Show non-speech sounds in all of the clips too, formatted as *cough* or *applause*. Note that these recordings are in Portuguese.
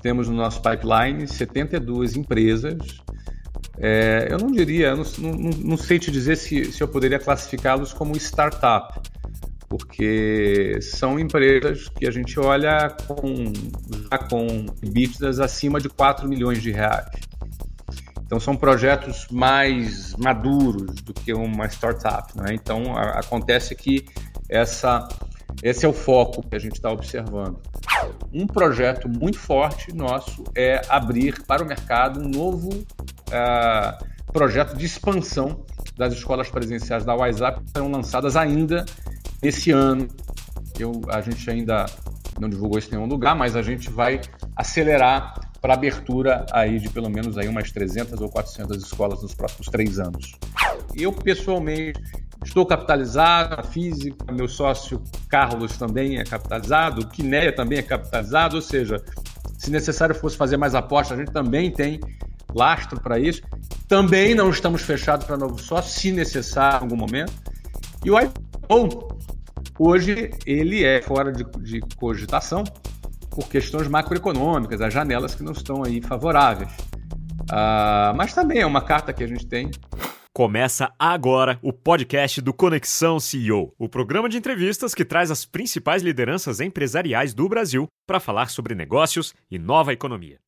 temos no nosso pipeline 72 empresas. É, eu não diria, não, não, não, sei te dizer se, se eu poderia classificá-los como startup, porque são empresas que a gente olha com, já com BITDAs acima de 4 milhões de reais. Então são projetos mais maduros do que uma startup. Né? Então a, acontece que essa, esse é o foco que a gente está observando. Um projeto muito forte nosso é abrir para o mercado um novo uh, projeto de expansão das escolas presenciais da WhatsApp que serão lançadas ainda esse ano. Eu, a gente ainda não divulgou isso em nenhum lugar, mas a gente vai acelerar para abertura aí de pelo menos aí umas 300 ou 400 escolas nos próximos três anos. Eu, pessoalmente, estou capitalizado, a física, meu sócio Carlos também é capitalizado, o Quineia também é capitalizado, ou seja, se necessário fosse fazer mais apostas, a gente também tem lastro para isso. Também não estamos fechados para novo sócio, se necessário em algum momento. E o iPhone, hoje, ele é fora de, de cogitação, por questões macroeconômicas, as janelas que não estão aí favoráveis. Uh, mas também é uma carta que a gente tem. Começa agora o podcast do Conexão CEO, o programa de entrevistas que traz as principais lideranças empresariais do Brasil para falar sobre negócios e nova economia.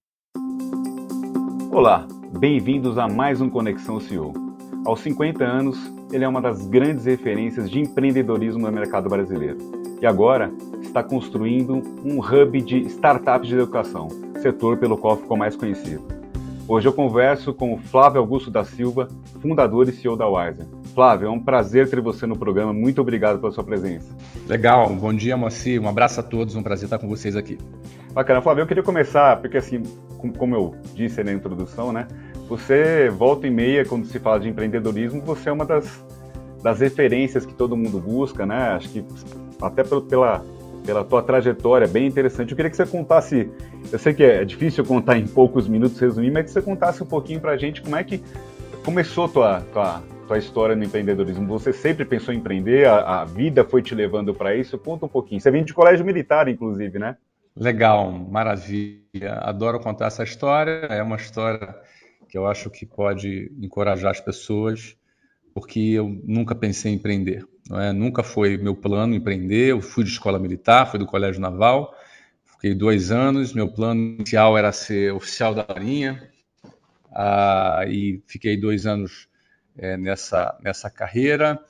Olá, bem-vindos a mais um Conexão CEO. Aos 50 anos, ele é uma das grandes referências de empreendedorismo no mercado brasileiro. E agora está construindo um hub de startups de educação, setor pelo qual ficou mais conhecido. Hoje eu converso com o Flávio Augusto da Silva, fundador e CEO da Wiser. Flávio, é um prazer ter você no programa. Muito obrigado pela sua presença. Legal. Bom dia, Moacir. Um abraço a todos. Um prazer estar com vocês aqui. Bacana. Flávio, eu queria começar, porque assim, como eu disse na introdução, né? Você volta e meia, quando se fala de empreendedorismo, você é uma das, das referências que todo mundo busca, né? Acho que até pela, pela tua trajetória, bem interessante. Eu queria que você contasse, eu sei que é difícil contar em poucos minutos, resumir, mas que você contasse um pouquinho pra gente como é que começou tua, tua, tua história no empreendedorismo. Você sempre pensou em empreender, a, a vida foi te levando para isso? Conta um pouquinho. Você vem de colégio militar, inclusive, né? Legal, maravilha. Adoro contar essa história. É uma história que eu acho que pode encorajar as pessoas, porque eu nunca pensei em empreender. É? Nunca foi meu plano empreender. Eu fui de escola militar, fui do colégio naval, fiquei dois anos. Meu plano inicial era ser oficial da Marinha, ah, e fiquei dois anos é, nessa, nessa carreira.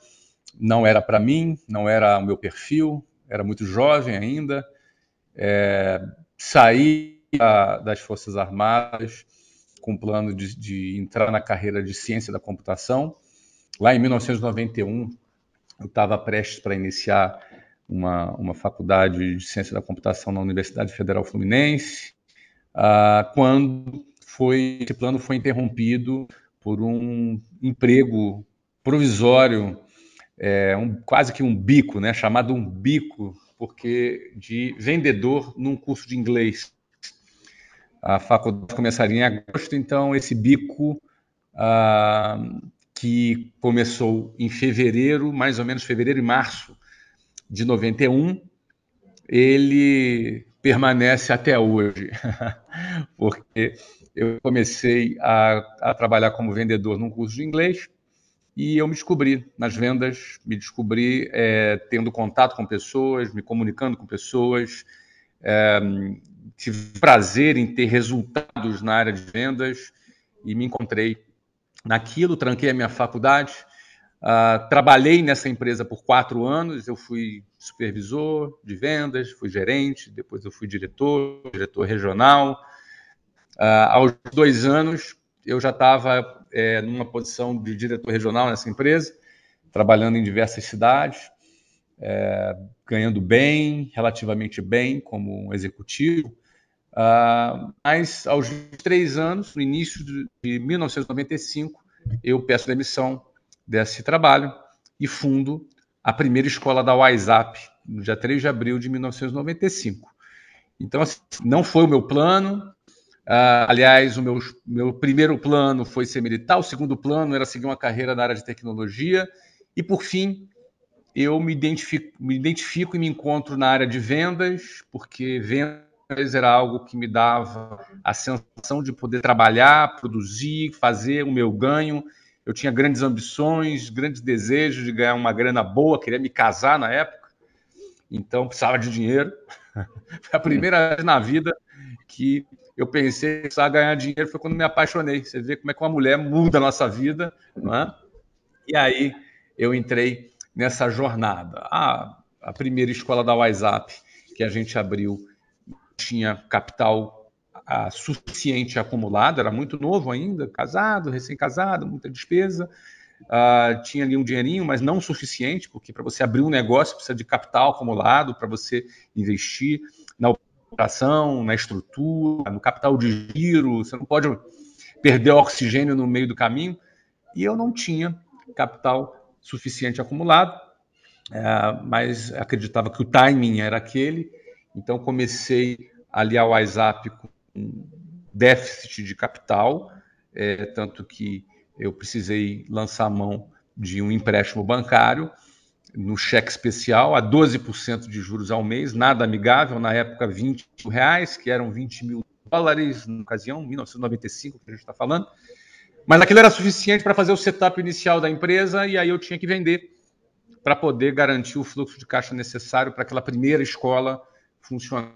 Não era para mim, não era o meu perfil, era muito jovem ainda. É, saí das Forças Armadas com plano de, de entrar na carreira de ciência da computação. Lá em 1991, eu estava prestes para iniciar uma, uma faculdade de ciência da computação na Universidade Federal Fluminense, uh, quando foi, esse plano foi interrompido por um emprego provisório, é, um, quase que um bico, né, chamado um bico, porque de vendedor num curso de inglês. A faculdade começaria em agosto, então esse bico ah, que começou em fevereiro, mais ou menos fevereiro e março de 91, ele permanece até hoje, *laughs* porque eu comecei a, a, trabalhar como vendedor num curso de inglês e eu me descobri nas vendas, me descobri é, tendo contato com pessoas, me comunicando com pessoas, é, tive prazer em ter resultados na área de vendas e me encontrei naquilo, tranquei a minha faculdade, uh, trabalhei nessa empresa por quatro anos, eu fui supervisor de vendas, fui gerente, depois eu fui diretor, diretor regional. Uh, aos dois anos, eu já estava é, numa posição de diretor regional nessa empresa, trabalhando em diversas cidades, é, ganhando bem, relativamente bem como executivo. Uh, mas aos três anos, no início de 1995, eu peço demissão desse trabalho e fundo a primeira escola da WhatsApp, no dia 3 de abril de 1995. Então, assim, não foi o meu plano. Uh, aliás, o meu, meu primeiro plano foi ser militar, o segundo plano era seguir uma carreira na área de tecnologia. E, por fim, eu me identifico, me identifico e me encontro na área de vendas, porque vendas empresa era algo que me dava a sensação de poder trabalhar, produzir, fazer o meu ganho. Eu tinha grandes ambições, grandes desejos de ganhar uma grana boa, queria me casar na época, então precisava de dinheiro. *laughs* Foi a primeira vez na vida que eu pensei que precisava ganhar dinheiro, foi quando me apaixonei. Você vê como é que uma mulher muda a nossa vida, não é? E aí eu entrei nessa jornada. A, a primeira escola da WhatsApp que a gente abriu tinha capital a, suficiente acumulado, era muito novo ainda, casado, recém-casado, muita despesa. Uh, tinha ali um dinheirinho, mas não suficiente, porque para você abrir um negócio precisa de capital acumulado para você investir na operação, na estrutura, no capital de giro. Você não pode perder oxigênio no meio do caminho. E eu não tinha capital suficiente acumulado, é, mas acreditava que o timing era aquele então, comecei ali a WhatsApp com déficit de capital, é, tanto que eu precisei lançar mão de um empréstimo bancário no cheque especial a 12% de juros ao mês, nada amigável, na época 20 mil reais, que eram 20 mil dólares, na ocasião, 1995, que a gente está falando. Mas aquilo era suficiente para fazer o setup inicial da empresa e aí eu tinha que vender para poder garantir o fluxo de caixa necessário para aquela primeira escola funcionar.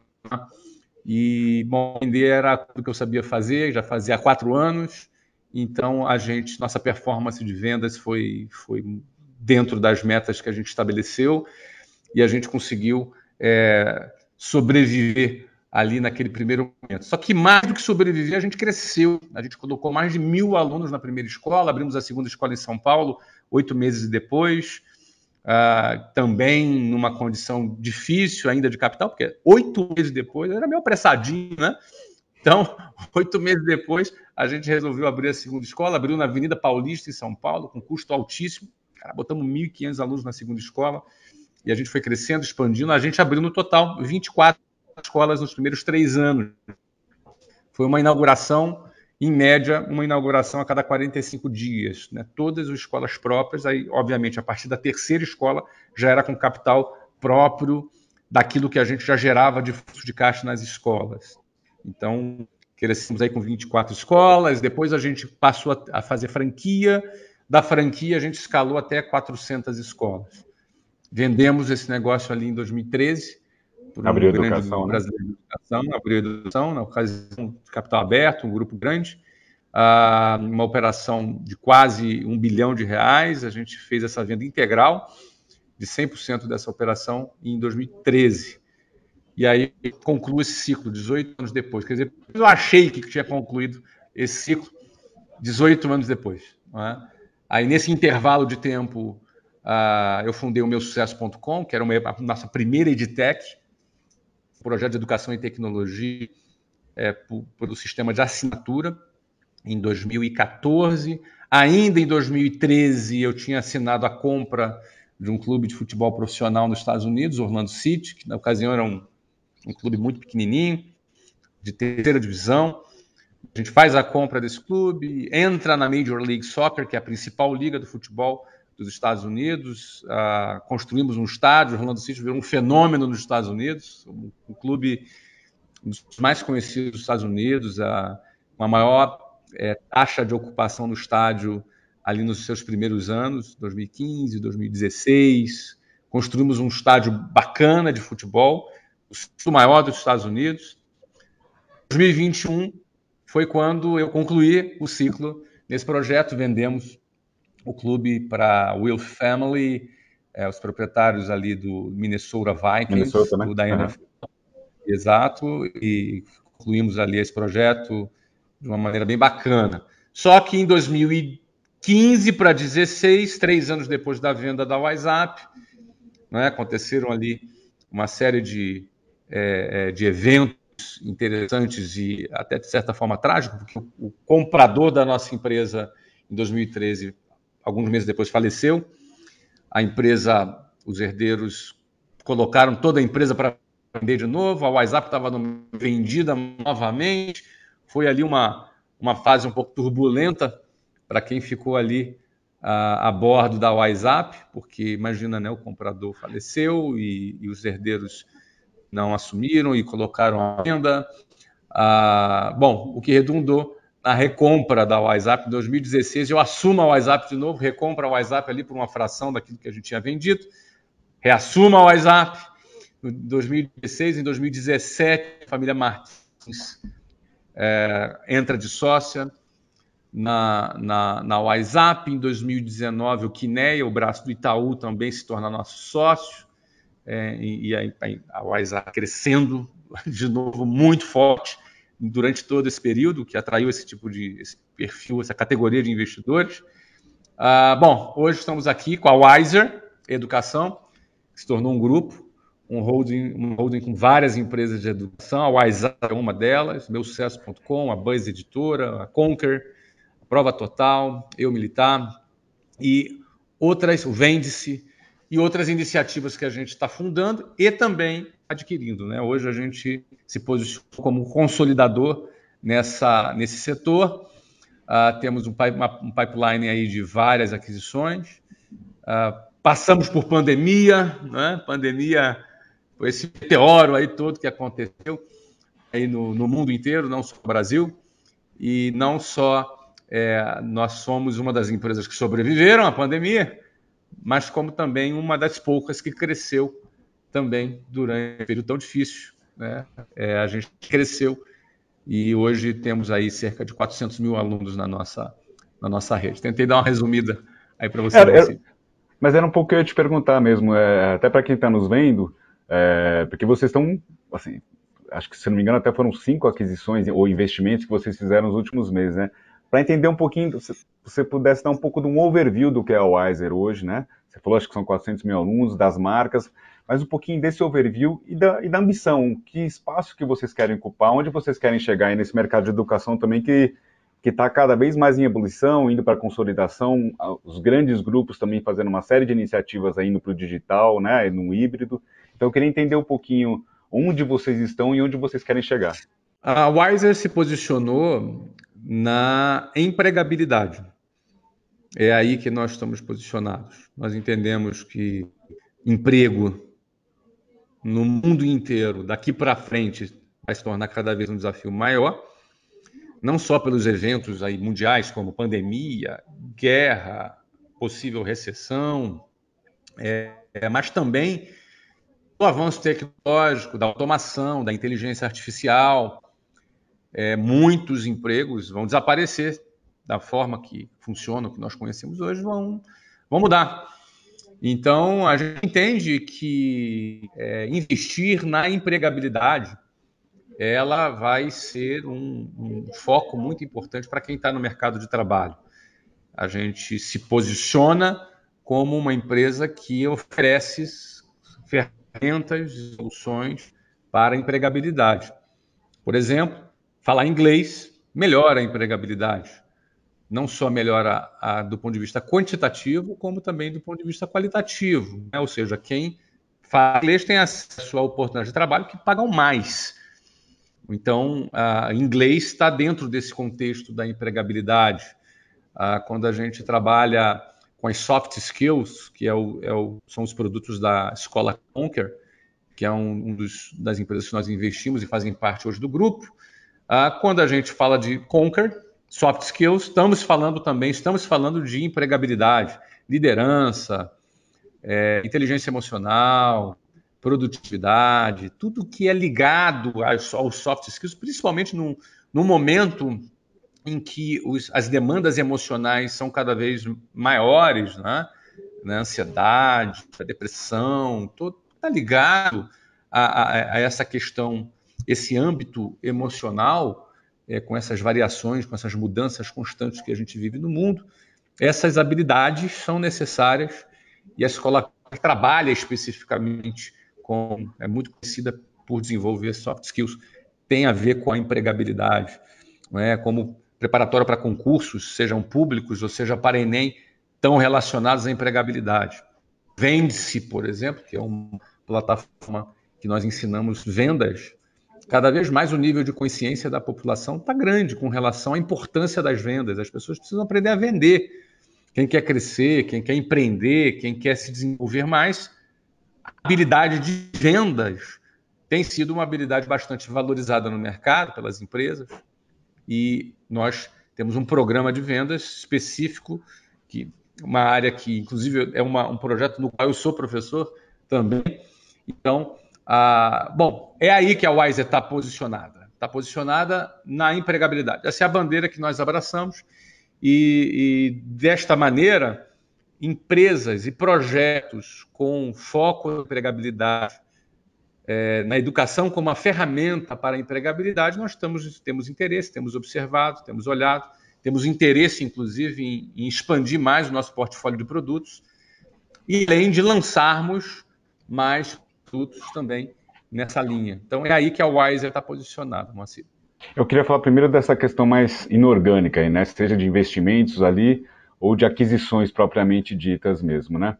E, bom, vender era tudo que eu sabia fazer, já fazia há quatro anos, então a gente, nossa performance de vendas foi, foi dentro das metas que a gente estabeleceu e a gente conseguiu é, sobreviver ali naquele primeiro momento. Só que mais do que sobreviver, a gente cresceu. A gente colocou mais de mil alunos na primeira escola, abrimos a segunda escola em São Paulo oito meses depois uh, também numa condição difícil ainda de capital, porque oito meses depois era meio apressadinho, né? Então, *laughs* oito meses depois, a gente resolveu abrir a segunda escola, abriu na Avenida Paulista, em São Paulo, com custo altíssimo. Cara, botamos 1.500 alunos na segunda escola e a gente foi crescendo, expandindo. A gente abriu no total 24 escolas nos primeiros três anos. Foi uma inauguração em média, uma inauguração a cada 45 dias. Né? Todas as escolas próprias, aí, obviamente, a partir da terceira escola, já era com capital próprio daquilo que a gente já gerava de fluxo de caixa nas escolas. Então, crescemos aí com 24 escolas, depois a gente passou a fazer franquia, da franquia a gente escalou até 400 escolas. Vendemos esse negócio ali em 2013, por um abriu grande educação, né? brasileiro de educação, abriu educação, na ocasião de capital aberto, um grupo grande, uh, uma operação de quase um bilhão de reais, a gente fez essa venda integral de 100% dessa operação em 2013. E aí conclui esse ciclo 18 anos depois. Quer dizer, eu achei que tinha concluído esse ciclo 18 anos depois. É? Aí nesse intervalo de tempo, uh, eu fundei o meu sucesso.com, que era uma, a nossa primeira edtech, projeto de educação e tecnologia é, pelo sistema de assinatura em 2014. Ainda em 2013, eu tinha assinado a compra de um clube de futebol profissional nos Estados Unidos, Orlando City, que na ocasião era um, um clube muito pequenininho, de terceira divisão. A gente faz a compra desse clube, entra na Major League Soccer, que é a principal liga do futebol dos Estados Unidos, uh, construímos um estádio, o Orlando virou um fenômeno nos Estados Unidos, um, um clube dos mais conhecidos dos Estados Unidos, uh, uma maior é, taxa de ocupação no estádio ali nos seus primeiros anos, 2015, 2016. Construímos um estádio bacana de futebol, o maior dos Estados Unidos. 2021 foi quando eu concluí o ciclo nesse projeto, vendemos o clube para Will Family, é, os proprietários ali do Minnesota Vikings, Minnesota, né? da NFL. Uhum. Exato, e concluímos ali esse projeto de uma maneira bem bacana. Só que em 2015 para 16, três anos depois da venda da WhatsApp, né, aconteceram ali uma série de, é, é de eventos interessantes e até de certa forma trágicos, porque o comprador da nossa empresa em 2013 alguns meses depois faleceu. A empresa, os herdeiros colocaram toda a empresa para vender de novo, a WhatsApp estava vendida novamente. Foi ali uma, uma fase um pouco turbulenta para quem ficou ali a, a, bordo da WhatsApp, porque imagina, né, o comprador faleceu e, e os herdeiros não assumiram e colocaram a venda. Ah, bom, o que redundou na recompra da WhatsApp em 2016. Eu assumo a WhatsApp de novo, recompra a WhatsApp ali por uma fração daquilo que a gente tinha vendido, reassuma a WhatsApp. Em 2016, em 2017, a família Martins é, entra de sócia na, na, na WhatsApp. Em 2019, o Quineia, o braço do Itaú, também se torna nosso sócio. É, e, e a, a WhatsApp crescendo de novo muito forte durante todo esse período, que atraiu esse tipo de esse perfil, essa categoria de investidores. Ah, bom, hoje estamos aqui com a Wiser Educação, que se tornou um grupo, um holding, um holding com várias empresas de educação. A Wiser é uma delas, meusucesso.com, a Buzz Editora, a Conquer, a Prova Total, Eu Militar e outras, o Vende-se, e outras iniciativas que a gente está fundando e também adquirindo. Né? Hoje a gente se posiciona como consolidador nessa, nesse setor. Uh, temos um, uma, um, pipeline aí de várias aquisições. Uh, passamos por pandemia, né? pandemia, esse meteoro aí todo que aconteceu aí no, no mundo inteiro, não só no Brasil, e não só é, nós somos uma das empresas que sobreviveram à pandemia, mas como também uma das poucas que cresceu também durante um período tão difícil. Né? É, a gente cresceu e hoje temos aí cerca de 400 mil alunos na nossa, na nossa rede. Tentei dar uma resumida aí para você. Era, era, mas era um pouco que eu ia te perguntar mesmo, é, até para quem está nos vendo, é, porque vocês estão, assim, acho que se não me engano até foram cinco aquisições ou investimentos que vocês fizeram nos últimos meses, né? Para entender um pouquinho, se você pudesse dar um pouco de um overview do que é a Wiser hoje, né? Você falou, acho que são 400 mil alunos, das marcas, mas um pouquinho desse overview e da, e da ambição. Que espaço que vocês querem ocupar, onde vocês querem chegar nesse mercado de educação também que que está cada vez mais em ebulição, indo para consolidação, os grandes grupos também fazendo uma série de iniciativas aí indo para o digital, né, no híbrido. Então eu queria entender um pouquinho onde vocês estão e onde vocês querem chegar. A Wiser se posicionou na empregabilidade. É aí que nós estamos posicionados. Nós entendemos que emprego no mundo inteiro, daqui para frente, vai se tornar cada vez um desafio maior, não só pelos eventos aí mundiais como pandemia, guerra, possível recessão, é, mas também o avanço tecnológico, da automação, da inteligência artificial, é, muitos empregos vão desaparecer da forma que funcionam, que nós conhecemos hoje, vão, vão mudar. Então, a gente entende que é, investir na empregabilidade ela vai ser um, um foco muito importante para quem está no mercado de trabalho. A gente se posiciona como uma empresa que oferece ferramentas, soluções para a empregabilidade. Por exemplo, Falar inglês melhora a empregabilidade. Não só melhora a, do ponto de vista quantitativo, como também do ponto de vista qualitativo. Né? Ou seja, quem fala inglês tem acesso a oportunidades de trabalho que pagam mais. Então, a inglês está dentro desse contexto da empregabilidade. Ah, quando a gente trabalha com as soft skills, que é o, é o, são os produtos da escola Conquer, que é um, um das empresas que nós investimos e fazem parte hoje do grupo, quando a gente fala de Conquer, soft skills, estamos falando também, estamos falando de empregabilidade, liderança, é, inteligência emocional, produtividade, tudo que é ligado aos, soft skills, principalmente num, momento em que os, as demandas emocionais são cada vez maiores, né? né? ansiedade, a depressão, está ligado a, a, a, essa questão esse âmbito emocional, é, com essas variações, com essas mudanças constantes que a gente vive no mundo, essas habilidades são necessárias e a escola trabalha especificamente com, é muito conhecida por desenvolver soft skills, tem a ver com a empregabilidade, não é? como preparatório para concursos, sejam públicos ou seja para Enem, estão relacionados à empregabilidade. Vende-se, por exemplo, que é uma plataforma que nós ensinamos vendas cada vez mais o nível de consciência da população está grande com relação à importância das vendas. As pessoas precisam aprender a vender. Quem quer crescer, quem quer empreender, quem quer se desenvolver mais, a habilidade de vendas tem sido uma habilidade bastante valorizada no mercado pelas empresas e nós temos um programa de vendas específico, que uma área que, inclusive, é uma, um projeto no qual eu sou professor também. Então, ah, bom, é aí que a Wise está posicionada. Está posicionada na empregabilidade. Essa é a bandeira que nós abraçamos e, e desta maneira, empresas e projetos com foco na empregabilidade, é, na educação como uma ferramenta para a empregabilidade, nós estamos, temos interesse, temos observado, temos olhado, temos interesse, inclusive, em, em expandir mais o nosso portfólio de produtos e além de lançarmos mais produtos também nessa linha. Então é aí que a Wiser está posicionada, Moacir. Eu queria falar primeiro dessa questão mais inorgânica, né? seja de investimentos ali ou de aquisições propriamente ditas mesmo, né?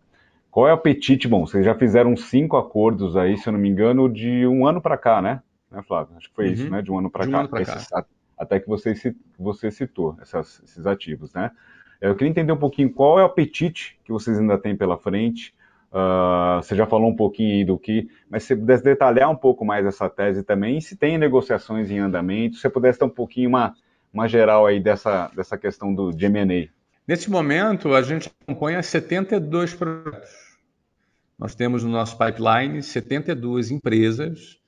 Qual é o apetite? Bom, vocês já fizeram cinco acordos aí, se eu não me engano, de um ano para cá, né? né, Flávio? Acho que foi uhum. isso, né? De um ano para cá. Um Esses, até que você, você citou essas, esses ativos, né? Eu queria entender um pouquinho qual é o apetite que vocês ainda têm pela frente, Uh, você já falou um pouquinho do que, mas se pudesse detalhar um pouco mais essa tese também, se tem negociações em andamento, se você pudesse dar um pouquinho uma, uma geral aí dessa, dessa questão do de M&A. Nesse momento, a gente acompanha 72 projetos. Nós temos no nosso pipeline 72 empresas.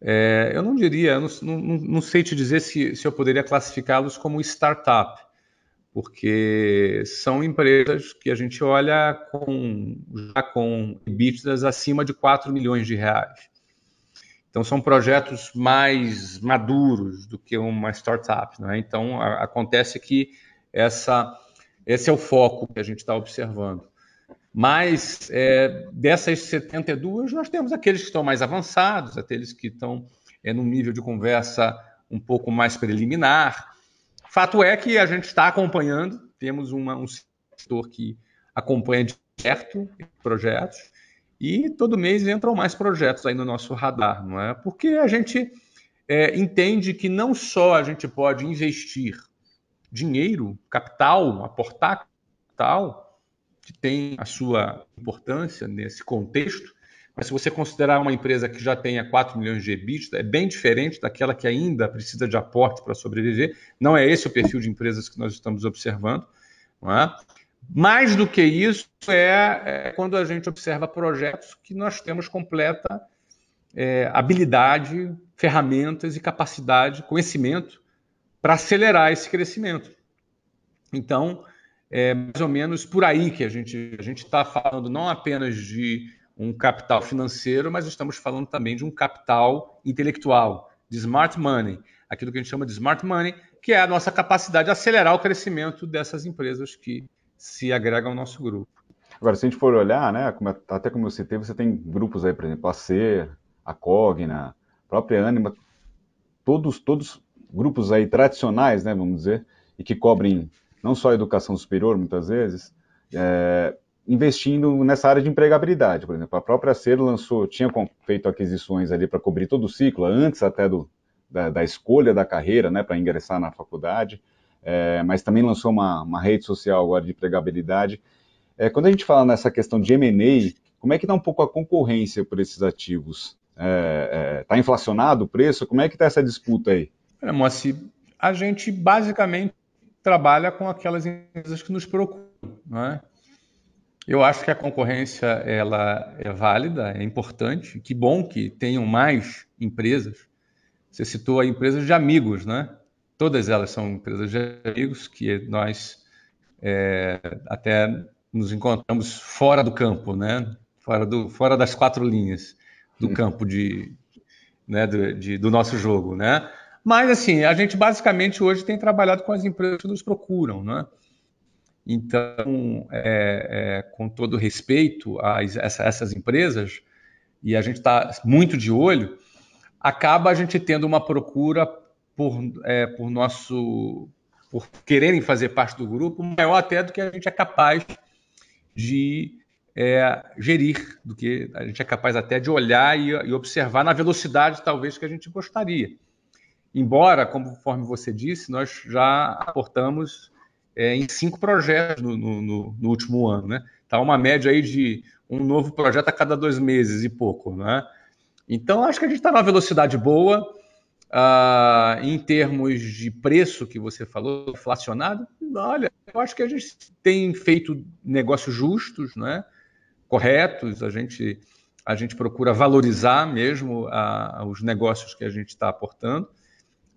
É, eu não diria, não, não, não, sei te dizer se, se eu poderia classificá-los como startup, porque são empresas que a gente olha com, já com EBITDAs acima de 4 milhões de reais. Então, são projetos mais maduros do que uma startup. Né? Então, a, acontece que essa, esse é o foco que a gente está observando. Mas, é, dessas 72, nós temos aqueles que estão mais avançados, aqueles que estão é, num nível de conversa um pouco mais preliminar, Fato é que a gente está acompanhando, temos uma, um setor que acompanha de perto projetos e todo mês entram mais projetos aí no nosso radar, não é? Porque a gente é, entende que não só a gente pode investir dinheiro, capital, aportar capital, que tem a sua importância nesse contexto, mas se você considerar uma empresa que já tenha 4 milhões de EBITDA, é bem diferente daquela que ainda precisa de aporte para sobreviver. Não é esse o perfil de empresas que nós estamos observando. É? Mais do que isso, é, é, quando a gente observa projetos que nós temos completa é, habilidade, ferramentas e capacidade, conhecimento para acelerar esse crescimento. Então, é mais ou menos por aí que a gente a está falando não apenas de um capital financeiro, mas estamos falando também de um capital intelectual, de smart money, aquilo que a gente chama de smart money, que é a nossa capacidade de acelerar o crescimento dessas empresas que se agregam ao nosso grupo. Agora, se a gente for olhar, né, até como eu citei, você tem grupos aí, por exemplo, a C, a Cogna, a própria Anima, todos, todos grupos aí tradicionais, né, vamos dizer, e que cobrem não só a educação superior, muitas vezes, é, investindo nessa área de empregabilidade, por exemplo. A própria Ser lançou, tinha feito aquisições ali para cobrir todo o ciclo, antes até do, da, da escolha da carreira, né, para ingressar na faculdade, é, mas também lançou uma, uma, rede social agora de empregabilidade. É, quando a gente fala nessa questão de M&A, como é que está um pouco a concorrência por esses ativos? Está é, é tá inflacionado o preço? Como é que está essa disputa aí? É, Moacir, a gente basicamente trabalha com aquelas empresas que nos procuram, não é? Eu acho que a concorrência ela é válida, é importante. Que bom que tenham mais empresas. Você citou a empresas de amigos, né? Todas elas são empresas de amigos que nós é, até nos encontramos fora do campo, né? Fora, do, fora das quatro linhas do campo de, né, do, de, do nosso jogo, né? Mas assim, a gente basicamente hoje tem trabalhado com as empresas que nos procuram, né? Então, é, é, com todo respeito a essa, essas empresas, e a gente está muito de olho, acaba a gente tendo uma procura por, é, por nosso por quererem fazer parte do grupo maior até do que a gente é capaz de é, gerir, do que a gente é capaz até de olhar e, e, observar na velocidade talvez que a gente gostaria. Embora, conforme você disse, nós já aportamos é, em cinco projetos no, no, no, último ano, né? Tá uma média aí de um novo projeto a cada dois meses e pouco, né? Então, acho que a gente está numa velocidade boa. Uh, em termos de preço que você falou, inflacionado, olha, eu acho que a gente tem feito negócios justos, né? corretos, a gente, a gente procura valorizar mesmo a, os negócios que a gente está aportando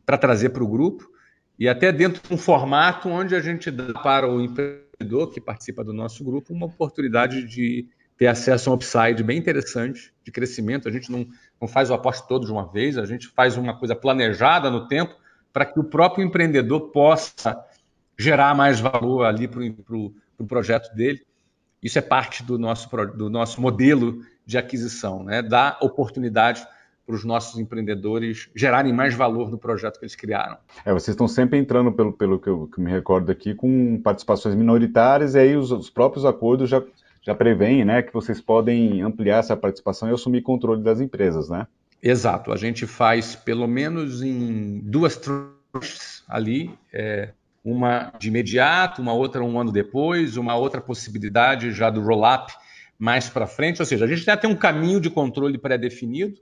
para trazer para o grupo e até dentro de um formato onde a gente dá para o empreendedor que participa do nosso grupo uma oportunidade de ter acesso a um upside bem interessante de crescimento. A gente não, não faz o aposto todo de uma vez, a gente faz uma coisa planejada no tempo para que o próprio empreendedor possa gerar mais valor ali para o pro, pro projeto dele. Isso é parte do nosso, do nosso modelo de aquisição, né? dar oportunidade para os nossos empreendedores gerarem mais valor no projeto que eles criaram. É, vocês estão sempre entrando, pelo, pelo que, eu, que me recordo aqui, com participações minoritárias, e aí os, os próprios acordos já, já prevêem né, que vocês podem ampliar essa participação e assumir controle das empresas, né? Exato. A gente faz pelo menos em duas tranches ali, é, uma de imediato, uma outra um ano depois, uma outra possibilidade já do roll-up mais para frente. Ou seja, a gente já tem um caminho de controle pré-definido,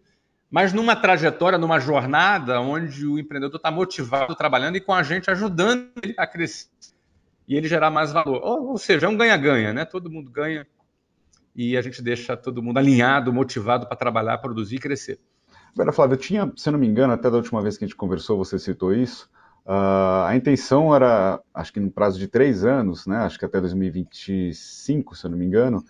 mas numa trajetória, numa jornada onde o empreendedor está motivado, trabalhando e com a gente ajudando ele a crescer e ele gerar mais valor. Ou, ou seja, é um ganha-ganha, né? Todo mundo ganha e a gente deixa todo mundo alinhado, motivado para trabalhar, produzir e crescer. Agora, Flávio, eu tinha, se não me engano, até da última vez que a gente conversou, você citou isso. Uh, a intenção era, acho que no prazo de três anos, né? Acho que até 2025, se eu não me engano,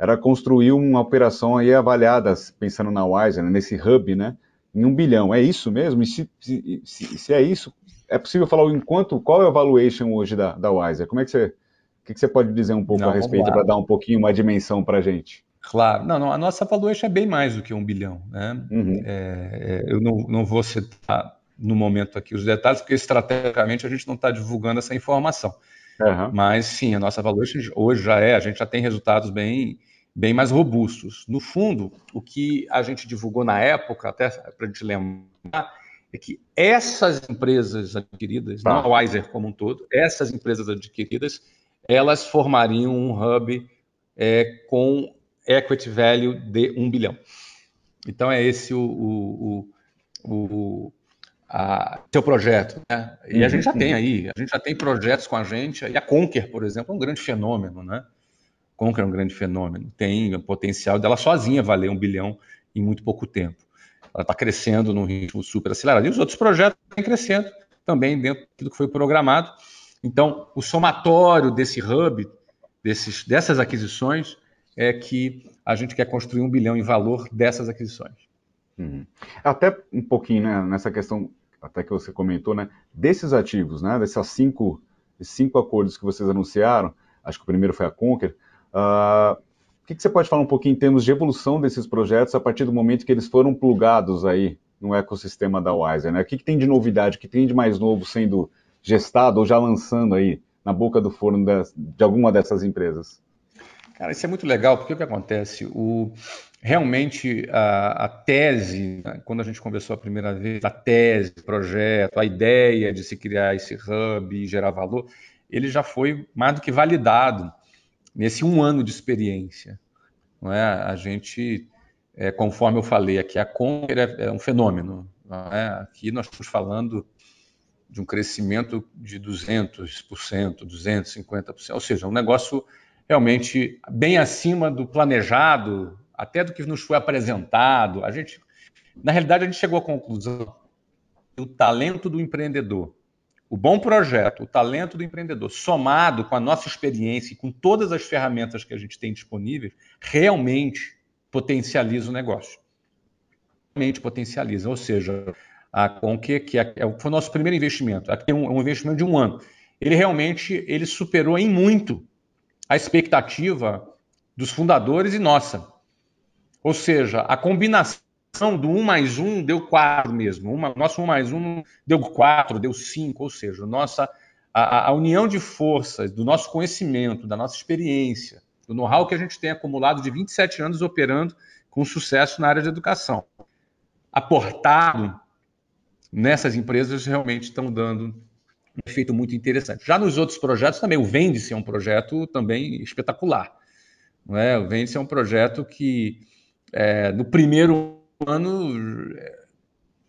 era construir uma operação aí avaliada, pensando na Wiser, né, nesse hub, né, em um bilhão. É isso mesmo? E se, se, se, é isso, é possível falar o enquanto, qual é a valuation hoje da, da Wiser? Como é que você, o que, que você pode dizer um pouco não, a respeito para dar um pouquinho uma dimensão para a gente? Claro, não, não, a nossa valuation é bem mais do que um bilhão, né? Uhum. É, é, eu não, não vou citar no momento aqui os detalhes, porque estrategicamente a gente não está divulgando essa informação. Uhum. Mas sim, a nossa valuation hoje já é, a gente já tem resultados bem, bem mais robustos. No fundo, o que a gente divulgou na época, até para a gente lembrar, é que essas empresas adquiridas, tá. não a Wiser como um todo, essas empresas adquiridas, elas formariam um hub é, com equity value de um bilhão. Então é esse o, o, o, o a, seu projeto. Né? E uhum, a gente já uhum. tem aí, a gente já tem projetos com a gente, e a Conquer, por exemplo, é um grande fenômeno, né? Conquer é um grande fenômeno, tem o potencial dela sozinha valer um bilhão em muito pouco tempo. Ela está crescendo num ritmo super acelerado. E os outros projetos estão crescendo também dentro do que foi programado. Então, o somatório desse hub, desses, dessas aquisições, é que a gente quer construir um bilhão em valor dessas aquisições. Uhum. Até um pouquinho né, nessa questão, até que você comentou, né, desses ativos, né, desses cinco, cinco acordos que vocês anunciaram, acho que o primeiro foi a Conquer, Uh, o que, que, você pode falar um pouquinho em termos de evolução desses projetos a partir do momento que eles foram plugados aí no ecossistema da Wiser? Né? O que, que tem de novidade, o que tem de mais novo sendo gestado ou já lançando aí na boca do forno de, de alguma dessas empresas? Cara, isso é muito legal, porque o que acontece? O, realmente, a, a tese, né, quando a gente conversou a primeira vez, a tese, o projeto, a ideia de se criar esse hub e gerar valor, ele já foi mais do que validado nesse um ano de experiência. Não é? A gente, é, conforme eu falei aqui, a Conquer é, é um fenômeno. É? Aqui nós estamos falando de um crescimento de 200%, 250%, ou seja, um negócio realmente bem acima do planejado, até do que nos foi apresentado. A gente, na realidade, a gente chegou à conclusão que o talento do empreendedor o bom projeto, o talento do empreendedor, somado com a nossa experiência e com todas as ferramentas que a gente tem disponíveis, realmente potencializa o negócio. Realmente potencializa. Ou seja, a Conque, que é, é foi o nosso primeiro investimento, aqui é um, um investimento de um ano, ele realmente ele superou em muito a expectativa dos fundadores e nossa. Ou seja, a combinação do 1 mais 1 deu 4 mesmo. Uma, nosso 1 mais 1 deu 4, deu 5, ou seja, nossa, a, a união de forças, do nosso conhecimento, da nossa experiência, do know-how que a gente tem acumulado de 27 anos operando com sucesso na área de educação, aportado nessas empresas realmente estão dando um efeito muito interessante. Já nos outros projetos também, o Vende-se é um projeto também espetacular. Não é? O Vende-se é um projeto que, é, no primeiro ano,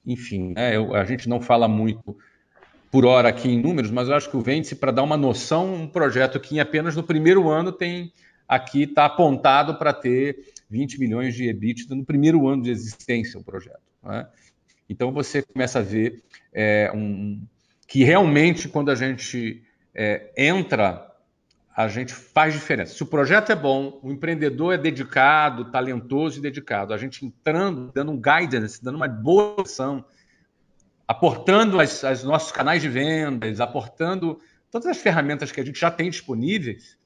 enfim, né, eu, a gente não fala muito por hora aqui em números, mas eu acho que o Vende-se, para dar uma noção, um projeto que apenas no primeiro ano tem aqui está apontado para ter 20 milhões de EBITDA no primeiro ano de existência o projeto. Né? Então você começa a ver é, um, que realmente quando a gente é, entra, a gente faz diferença. Se o projeto é bom, o empreendedor é dedicado, talentoso e dedicado, a gente entrando, dando um guidance, dando uma boa ação, aportando as, as nossos canais de vendas, aportando todas as ferramentas que a gente já tem disponíveis,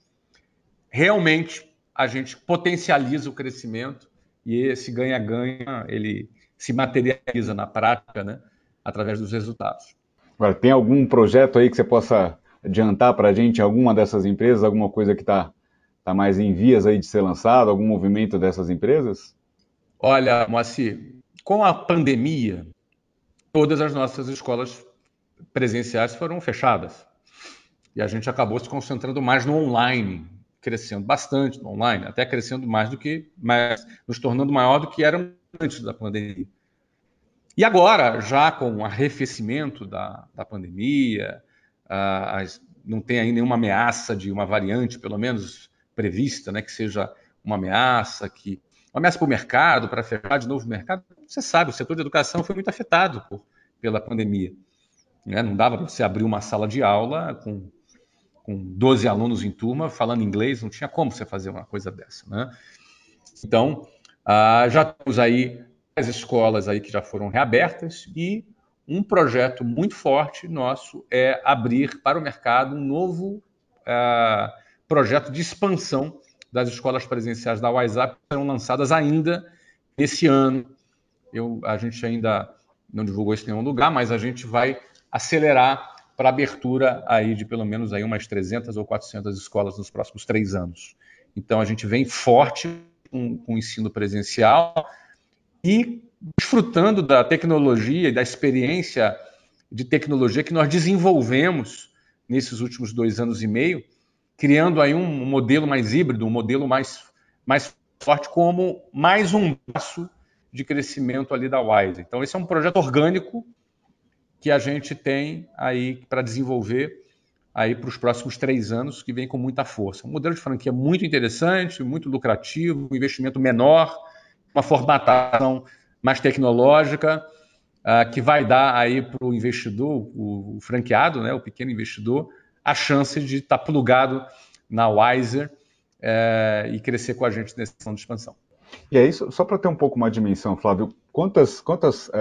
realmente a gente potencializa o crescimento e esse ganha-ganha ele se materializa na prática, né, através dos resultados. Agora, tem algum projeto aí que você possa adiantar para a gente, alguma dessas empresas, alguma coisa que está tá mais em vias aí de ser lançado, algum movimento dessas empresas? Olha, Moacir, com a pandemia, todas as nossas escolas presenciais foram fechadas. E a gente acabou se concentrando mais no online, crescendo bastante no online, até crescendo mais do que, mais, nos tornando maior do que era antes da pandemia. E agora, já com o arrefecimento da, da pandemia, as, não tem aí nenhuma ameaça de uma variante, pelo menos prevista, né, que seja uma ameaça, que uma ameaça para o mercado, para fechar de novo o mercado. Você sabe, o setor de educação foi muito afetado por, pela pandemia. Né? Não dava para você abrir uma sala de aula com, com 12 alunos em turma falando inglês, não tinha como você fazer uma coisa dessa. Né? Então, ah, já temos aí as escolas aí que já foram reabertas e um projeto muito forte nosso é abrir para o mercado um novo ah, projeto de expansão das escolas presenciais da WhatsApp que serão lançadas ainda esse ano. Eu, a gente ainda não divulgou isso em nenhum lugar, mas a gente vai acelerar para abertura aí de pelo menos aí umas 300 ou 400 escolas nos próximos três anos. Então a gente vem forte com, com o ensino presencial e desfrutando da tecnologia e da experiência de tecnologia que nós desenvolvemos nesses últimos dois anos e meio criando aí um modelo mais híbrido, um modelo mais, mais forte, como mais um passo de crescimento ali da Wise. Então, esse é um projeto orgânico que a gente tem aí para desenvolver aí para os próximos três anos, que vem com muita força. Um modelo de franquia muito interessante, muito lucrativo, um investimento menor, uma formatação mais tecnológica, uh, que vai dar aí para o investidor, o, franqueado, né, o pequeno investidor, a chance de estar tá plugado na Wiser é, e crescer com a gente nesse plano de expansão. E aí, só para ter um pouco mais de dimensão, Flávio, quantas, quantas uh,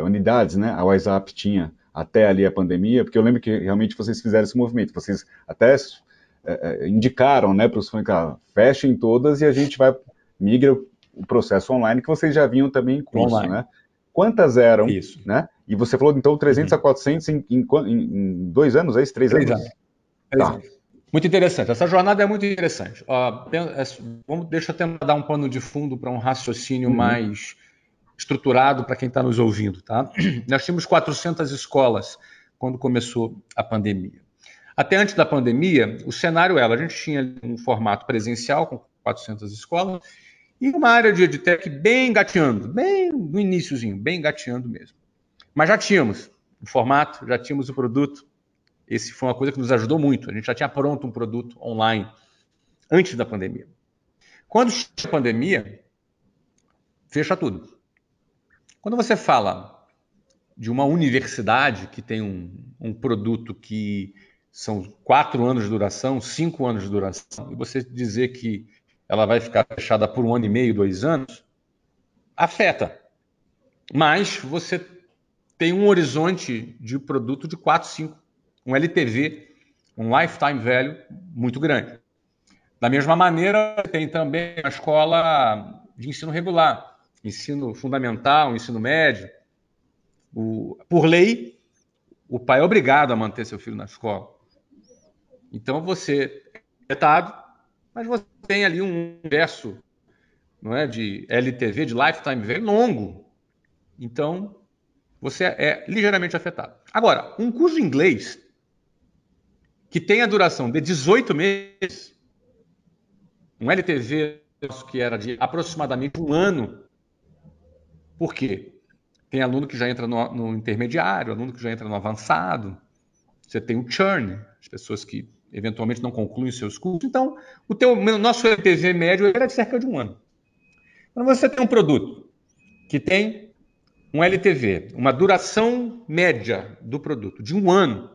uh, unidades né, a WhatsApp tinha até ali a pandemia? Porque eu lembro que realmente vocês fizeram esse movimento, vocês até uh, indicaram né, para os franqueados, fechem todas e a gente vai migra o processo online, que vocês já vinham também em curso, online. né? Quantas eram, Isso. né? E você falou, então, 300 uhum. a 400 em, em, em, dois anos, é isso? Três, Três anos? anos. Tá. Muito interessante. Essa jornada é muito interessante. É, vamos, deixa eu tentar dar um pano de fundo para um raciocínio uhum. mais estruturado para quem está nos ouvindo. Tá? *clears throat* Nós tínhamos 400 escolas quando começou a pandemia. Até antes da pandemia, o cenário era: a gente tinha um formato presencial com 400 escolas e uma área de edtech bem gateando, bem no iníciozinho, bem gateando mesmo. Mas já tínhamos o formato, já tínhamos o produto. Esse foi uma coisa que nos ajudou muito. A gente já tinha pronto um produto online antes da pandemia. Quando chega a pandemia, fecha tudo. Quando você fala de uma universidade que tem um, um produto que são quatro anos de duração, cinco anos de duração, e você dizer que ela vai ficar fechada por um ano e meio, dois anos, afeta. Mas você tem um horizonte de produto de 4, 5, um LTV, um lifetime value muito grande. Da mesma maneira, tem também a escola de ensino regular, ensino fundamental, ensino médio. O, por lei, o pai é obrigado a manter seu filho na escola. Então você é vetado, mas você tem ali um universo não é, de LTV, de lifetime value longo. Então, você é ligeiramente afetado. Agora, um curso de inglês que tem a duração de 18 meses, um LTV que era de aproximadamente um ano, Por quê? Tem aluno que já entra no, no intermediário, aluno que já entra no avançado. Você tem o churn, as pessoas que eventualmente não concluem seus cursos. Então, o teu, nosso LTV médio era de cerca de um ano. Quando você tem um produto que tem um LTV, uma duração média do produto de um ano,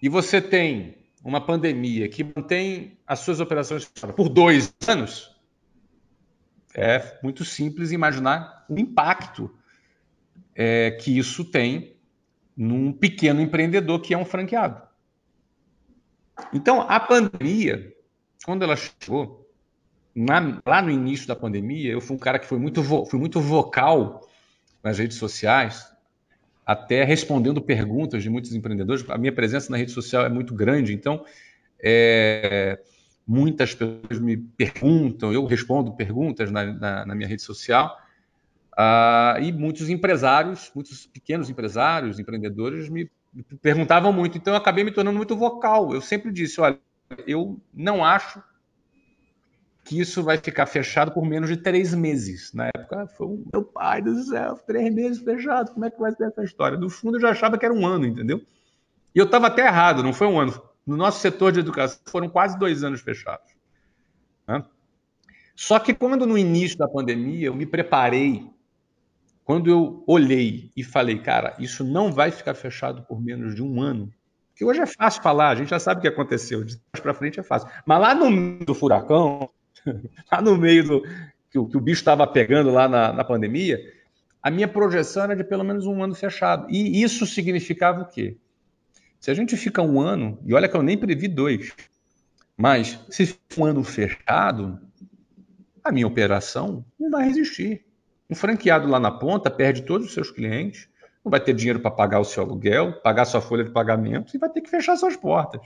e você tem uma pandemia que mantém as suas operações por dois anos, é muito simples imaginar o impacto é, que isso tem num pequeno empreendedor que é um franqueado. Então, a pandemia, quando ela chegou, na, lá no início da pandemia, eu fui um cara que foi muito, fui muito vocal nas redes sociais, até respondendo perguntas de muitos empreendedores. A minha presença na rede social é muito grande, então é, muitas pessoas me perguntam, eu respondo perguntas na, na, na minha rede social, uh, e muitos empresários, muitos pequenos empresários, empreendedores me perguntavam muito, então eu acabei me tornando muito vocal. Eu sempre disse, olha, eu não acho que isso vai ficar fechado por menos de três meses. Na época, foi um, meu pai do céu, três meses fechado, como é que vai ser essa história? No fundo, eu já achava que era um ano, entendeu? E eu estava até errado, não foi um ano. No nosso setor de educação, foram quase dois anos fechados. Né? Só que quando no início da pandemia eu me preparei, quando eu olhei e falei, cara, isso não vai ficar fechado por menos de um ano, que hoje é fácil falar, a gente já sabe o que aconteceu, de trás para frente é fácil. Mas lá no meio do furacão, *laughs* lá no meio do que o, que o bicho estava pegando lá na, na pandemia, a minha projeção era de pelo menos um ano fechado. E isso significava o quê? Se a gente fica um ano, e olha que eu nem previ dois, mas se fica um ano fechado, a minha operação não vai resistir. Um franqueado lá na ponta perde todos os seus clientes, não vai ter dinheiro para pagar o seu aluguel, pagar sua folha de pagamento e vai ter que fechar suas portas.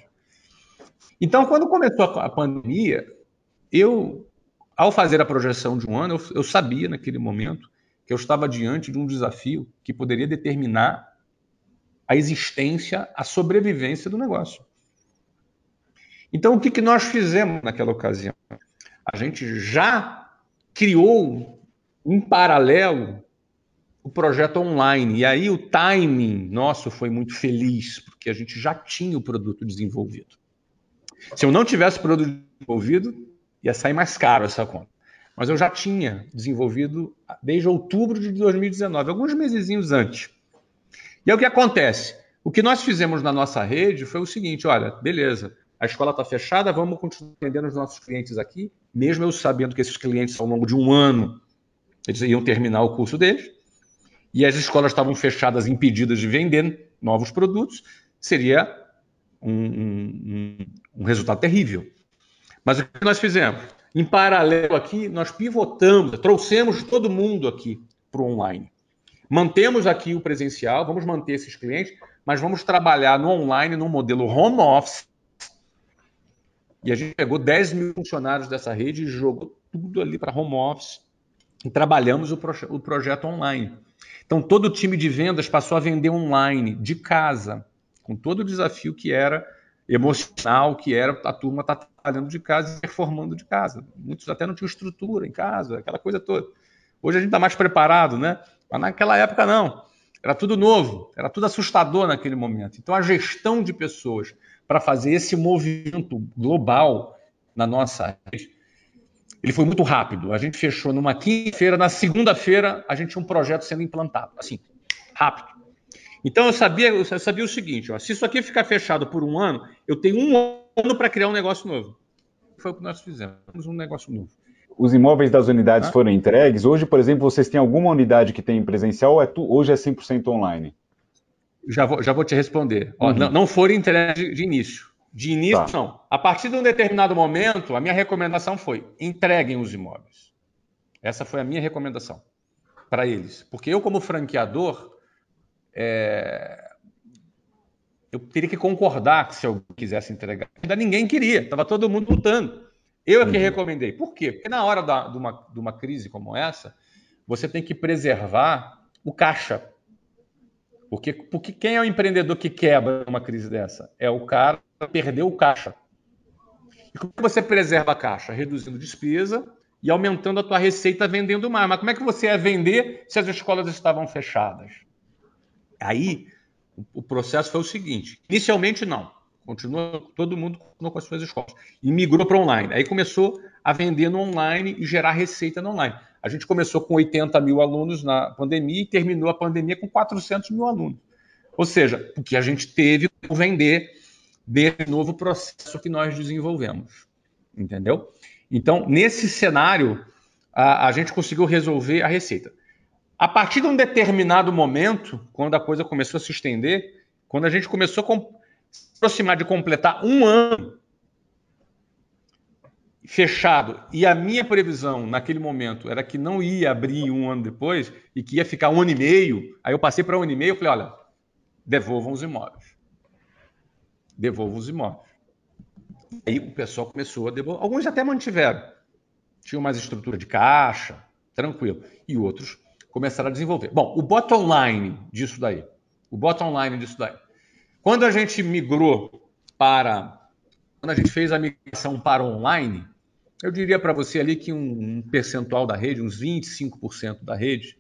Então, quando começou a pandemia, eu, ao fazer a projeção de um ano, eu, eu sabia naquele momento que eu estava diante de um desafio que poderia determinar a existência, a sobrevivência do negócio. Então, o que, que nós fizemos naquela ocasião? A gente já criou em paralelo o projeto online. E aí o timing nosso foi muito feliz, porque a gente já tinha o produto desenvolvido. Se eu não tivesse o produto desenvolvido, ia sair mais caro essa conta. Mas eu já tinha desenvolvido desde outubro de 2019, alguns mesezinhos antes. E é o que acontece. O que nós fizemos na nossa rede foi o seguinte: olha, beleza, a escola está fechada, vamos continuar atendendo os nossos clientes aqui, mesmo eu sabendo que esses clientes, ao longo de um ano, eles iam terminar o curso deles, e as escolas estavam fechadas, impedidas de vender novos produtos, seria um, um, um resultado terrível. Mas o que nós fizemos? Em paralelo aqui, nós pivotamos, trouxemos todo mundo aqui para o online. Mantemos aqui o presencial, vamos manter esses clientes, mas vamos trabalhar no online, no modelo home office. E a gente pegou 10 mil funcionários dessa rede e jogou tudo ali para home office. E trabalhamos o, o projeto online. Então, todo o time de vendas passou a vender online, de casa, com todo o desafio que era emocional que era a turma estar tá trabalhando de casa e performando de casa. Muitos até não tinham estrutura em casa, aquela coisa toda. Hoje a gente está mais preparado, né? Mas naquela época não. Era tudo novo, era tudo assustador naquele momento. Então a gestão de pessoas para fazer esse movimento global na nossa rede, ele foi muito rápido. A gente fechou numa quinta-feira, na segunda-feira a gente tinha um projeto sendo implantado, assim, rápido. Então eu sabia, eu sabia o seguinte: ó, se isso aqui ficar fechado por um ano, eu tenho um ano para criar um negócio novo. Foi o que nós fizemos, um negócio novo. Os imóveis das unidades ah? foram entregues. Hoje, por exemplo, vocês têm alguma unidade que tem presencial ou é tu, hoje é 100% online? Já vou, já vou te responder. Ó, uhum. não, não foram entregues de, de início. De início, tá. não. A partir de um determinado momento, a minha recomendação foi: entreguem os imóveis. Essa foi a minha recomendação para eles. Porque eu, como franqueador, é... eu teria que concordar se eu quisesse entregar. Ainda ninguém queria, estava todo mundo lutando. Eu é que uhum. recomendei. Por quê? Porque na hora da, de, uma, de uma crise como essa, você tem que preservar o caixa. Porque, porque quem é o empreendedor que quebra uma crise dessa? É o cara que perdeu o caixa. E como você preserva a caixa? Reduzindo despesa e aumentando a tua receita vendendo mais. Mas como é que você ia vender se as escolas estavam fechadas? Aí o processo foi o seguinte: inicialmente não, continua todo mundo continuou com as suas escolas e migrou para online. Aí começou a vender no online e gerar receita no online. A gente começou com 80 mil alunos na pandemia e terminou a pandemia com 400 mil alunos. Ou seja, porque a gente teve que vender desse novo processo que nós desenvolvemos. Entendeu? Então, nesse cenário, a, a gente conseguiu resolver a receita. A partir de um determinado momento, quando a coisa começou a se estender, quando a gente começou a se aproximar de completar um ano fechado, e a minha previsão naquele momento era que não ia abrir um ano depois e que ia ficar um ano e meio, aí eu passei para um ano e meio e falei: olha, devolvam os imóveis. Devolvam os imóveis. Aí o pessoal começou a devolver. Alguns até mantiveram. Tinham mais estrutura de caixa, tranquilo. E outros começaram a desenvolver. Bom, o bottom line disso daí. O bottom line disso daí. Quando a gente migrou para. Quando a gente fez a migração para online, eu diria para você ali que um, um, percentual da rede, uns 25% da rede,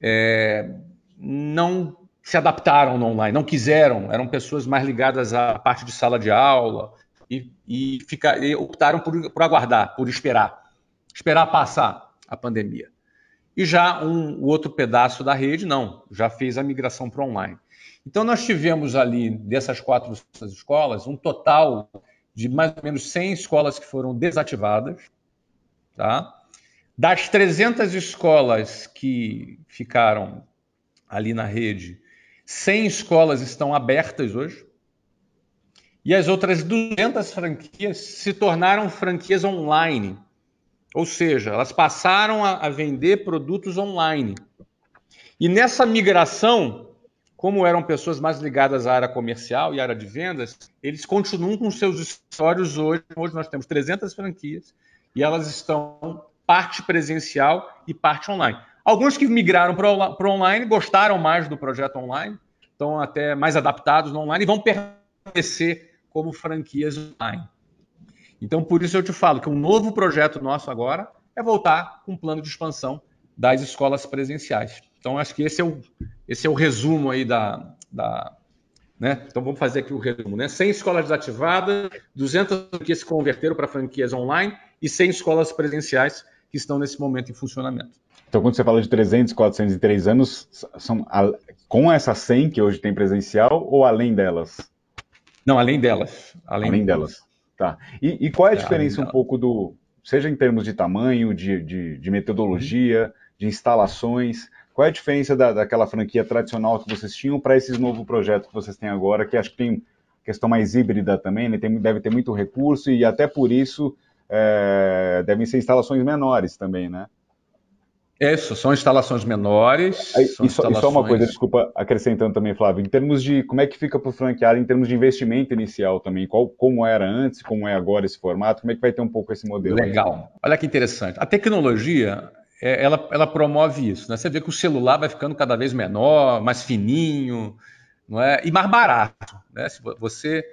é, não se adaptaram no online, não quiseram, eram pessoas mais ligadas à parte de sala de aula, e, e, e optaram por, por, aguardar, por esperar, esperar passar a pandemia. E já um, o outro pedaço da rede, não, já fez a migração para online. Então, nós tivemos ali, dessas quatro escolas, um total de mais ou menos 100 escolas que foram desativadas. Tá? Das 300 escolas que ficaram ali na rede, 100 escolas estão abertas hoje. E as outras 200 franquias se tornaram franquias online. Ou seja, elas passaram a, a vender produtos online. E nessa migração, como eram pessoas mais ligadas à área comercial e à área de vendas, eles continuam com seus escritórios hoje. Hoje nós temos 300 franquias e elas estão parte presencial e parte online. Alguns que migraram para o online gostaram mais do projeto online, estão até mais adaptados no online e vão permanecer como franquias online. Então, por isso eu te falo que um novo projeto nosso agora é voltar com um plano de expansão das escolas presenciais. Então, acho que esse é o, esse é o resumo aí da, da né? Então, vamos fazer aqui o resumo. Né? 100 escolas desativadas, 200 que se converteram para franquias online e 100 escolas presenciais que estão nesse momento em funcionamento. Então, quando você fala de 300, 400 em três anos, são com essas 100 que hoje tem presencial ou além delas? Não, além delas. Além, além delas. Tá. E, e, qual é a é, diferença um pouco do, seja em termos de tamanho, de, de, de metodologia, uhum. de instalações, qual é a diferença da, daquela franquia tradicional que vocês tinham para esse novo projeto que vocês têm agora, que acho que tem questão mais híbrida também, né? tem, deve ter muito recurso e até por isso é, devem ser instalações menores também, né? Isso, são instalações menores. Aí, são e, só, instalações... e, só, uma coisa, desculpa, acrescentando também, Flávio, em termos de como é que fica para o franqueado, em termos de investimento inicial também, qual, como era antes, como é agora esse formato, como é que vai ter um pouco esse modelo? Legal, aí? olha que interessante. A tecnologia, é, ela, ela promove isso, né? Você vê que o celular vai ficando cada vez menor, mais fininho, não é? E mais barato, né? Se você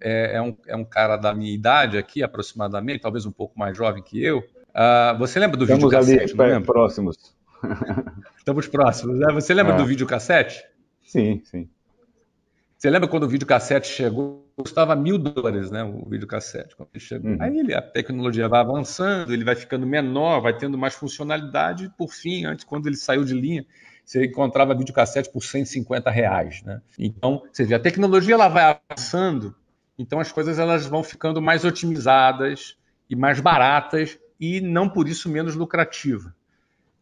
é, é um, é um cara da minha idade aqui, aproximadamente, talvez um pouco mais jovem que eu, Uh, você lembra do Estamos vídeo cassete? Estamos ali próximos. Estamos próximos. Né? Você lembra ah. do vídeo cassete? Sim, sim. Você lembra quando o vídeo cassete chegou? Custava mil dólares, né? O vídeo cassete. Quando ele chegou. Uhum. Aí ele, a tecnologia vai avançando, ele vai ficando menor, vai tendo mais funcionalidade. E por fim, antes, quando ele saiu de linha, você encontrava vídeo cassete por 150 reais, né? Então, você vê, a tecnologia ela vai avançando, então as coisas elas vão ficando mais otimizadas e mais baratas e não por isso menos lucrativa.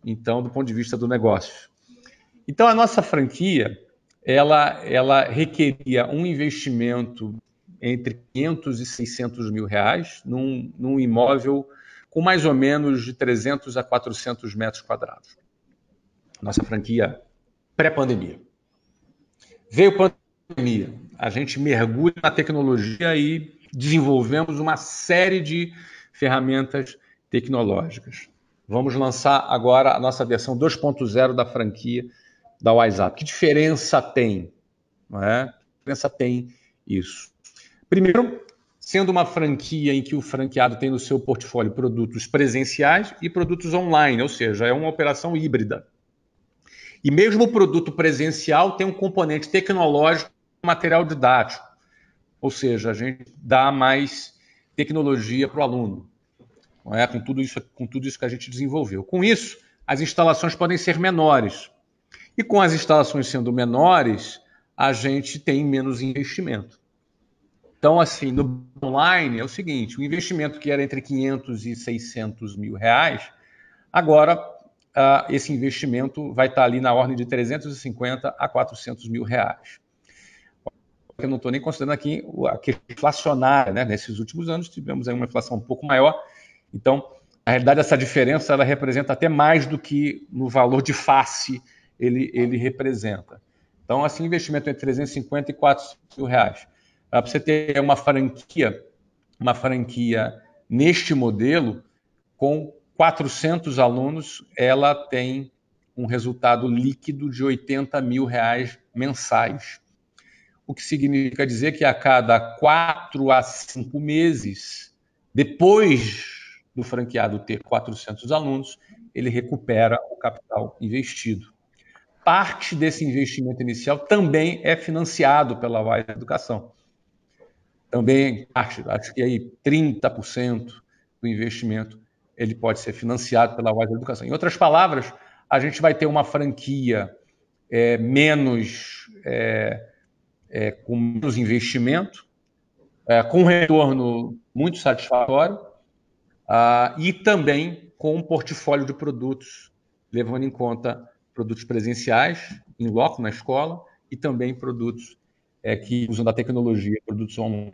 Então, do ponto de vista do negócio. Então, a nossa franquia, ela, ela requeria um investimento entre 500 e 600 mil reais num, num imóvel com mais ou menos de 300 a 400 metros quadrados. Nossa franquia pré-pandemia. Veio pandemia, a gente mergulha na tecnologia e desenvolvemos uma série de ferramentas tecnológicas. Vamos lançar agora a nossa versão 2.0 da franquia da WhatsApp. Que diferença tem? Não é? Que diferença tem isso? Primeiro, sendo uma franquia em que o franqueado tem no seu portfólio produtos presenciais e produtos online, ou seja, é uma operação híbrida. E mesmo o produto presencial tem um componente tecnológico, material didático, ou seja, a gente dá mais tecnologia para o aluno, é? com, tudo isso, com tudo isso que a gente desenvolveu. Com isso, as instalações podem ser menores. E com as instalações sendo menores, a gente tem menos investimento. Então, assim, no online é o seguinte: o investimento que era entre 500 e 600 mil reais, agora uh, esse investimento vai estar ali na ordem de 350 a 400 mil reais. Eu não estou nem considerando aqui a questão inflacionária, né? Nesses últimos anos tivemos uma inflação um pouco maior, então, na realidade, essa diferença ela representa até mais do que no valor de face ele, ele representa. Então, assim, investimento entre 350 e 400 mil reais. Para você ter uma franquia, uma franquia neste modelo, com 400 alunos, ela tem um resultado líquido de 80 mil reais mensais. O que significa dizer que a cada quatro a cinco meses, depois do franqueado ter 400 alunos, ele recupera o capital investido. Parte desse investimento inicial também é financiado pela Wise Educação também acho, acho que aí 30% do investimento ele pode ser financiado pela Wise Educação. Em outras palavras, a gente vai ter uma franquia é, menos é, é, com menos investimento, é, com retorno muito satisfatório uh, e também com um portfólio de produtos, levando em conta produtos presenciais, em loco na escola, e também produtos é, que usam da tecnologia, produtos online.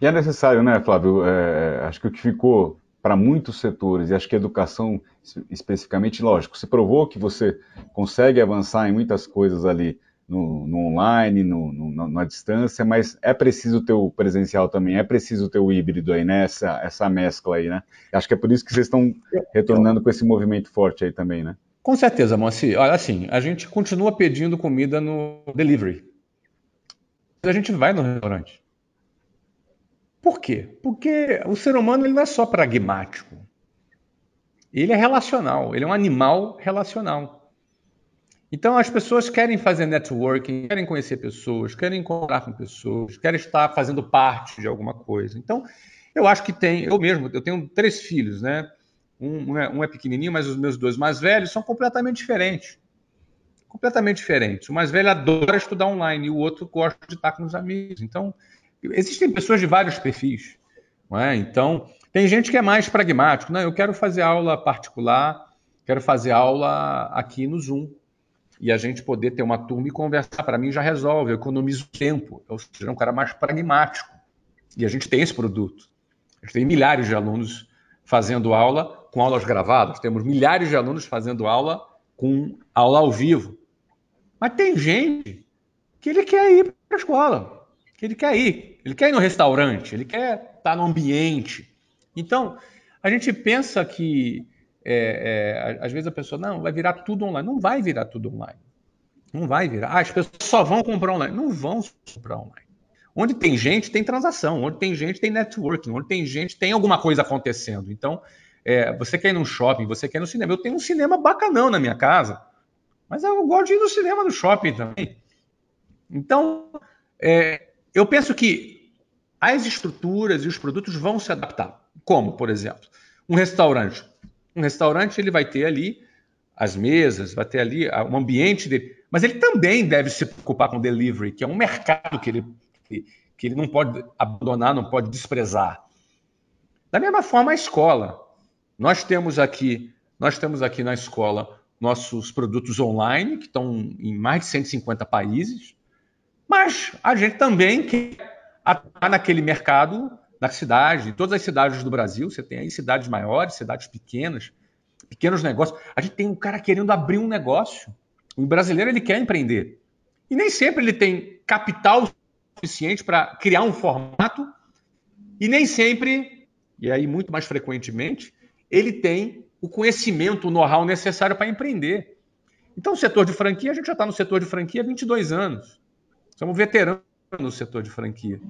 E é necessário, né, Flávio? É, acho que o que ficou para muitos setores, e acho que a educação especificamente, lógico, se provou que você consegue avançar em muitas coisas ali no, no online, no, no, na distância, mas é preciso ter o presencial também, é preciso ter o híbrido aí, né? Essa, essa mescla aí, né? Acho que é por isso que vocês estão retornando com esse movimento forte aí também, né? Com certeza, Moacir. Olha, assim, a gente continua pedindo comida no delivery a gente vai no restaurante. Por quê? Porque o ser humano ele não é só pragmático. Ele é relacional, ele é um animal relacional. Então as pessoas querem fazer networking, querem conhecer pessoas, querem encontrar com pessoas, querem estar fazendo parte de alguma coisa. Então, eu acho que tem, eu mesmo, eu tenho três filhos, né? Um, é, um é pequenininho, mas os meus dois mais velhos são completamente diferentes completamente diferentes. O mais velho adora estudar online e o outro gosta de estar com os amigos. Então, existem pessoas de vários perfis. Não é? Então, tem gente que é mais pragmático. Não, eu quero fazer aula particular, quero fazer aula aqui no Zoom. E a gente poder ter uma turma e conversar, para mim já resolve, eu economizo tempo. Eu seja, um cara mais pragmático. E a gente tem esse produto. A gente tem milhares de alunos fazendo aula com aulas gravadas, temos milhares de alunos fazendo aula com aula ao vivo. Mas tem gente que ele quer ir para a escola, que ele quer ir, ele quer ir no restaurante, ele quer estar no ambiente. Então, a gente pensa que é, é, às vezes a pessoa não vai virar tudo online, não vai virar tudo online, não vai virar. Ah, as pessoas só vão comprar online, não vão comprar online. Onde tem gente tem transação, onde tem gente tem networking, onde tem gente tem alguma coisa acontecendo. Então, é, você quer ir num shopping, você quer ir no cinema. Eu tenho um cinema bacanão na minha casa. Mas eu gosto de ir no cinema no shopping também. Então, é, eu penso que as estruturas e os produtos vão se adaptar. Como, por exemplo, um restaurante. Um restaurante ele vai ter ali as mesas, vai ter ali um ambiente dele, mas ele também deve se preocupar com delivery, que é um mercado que ele, que ele não pode abandonar, não pode desprezar. Da mesma forma, a escola. Nós temos aqui, nós temos aqui na escola nossos produtos online, que estão em mais de 150 países, mas a gente também quer atuar naquele mercado da cidade, em todas as cidades do Brasil, você tem aí cidades maiores, cidades pequenas, pequenos negócios. A gente tem um cara querendo abrir um negócio. O brasileiro ele quer empreender. E nem sempre ele tem capital suficiente para criar um formato, e nem sempre, e aí muito mais frequentemente, ele tem o conhecimento, o know-how necessário para empreender. Então, o setor de franquia, a gente já está no setor de franquia há 22 anos. Somos veteranos no setor de franquia.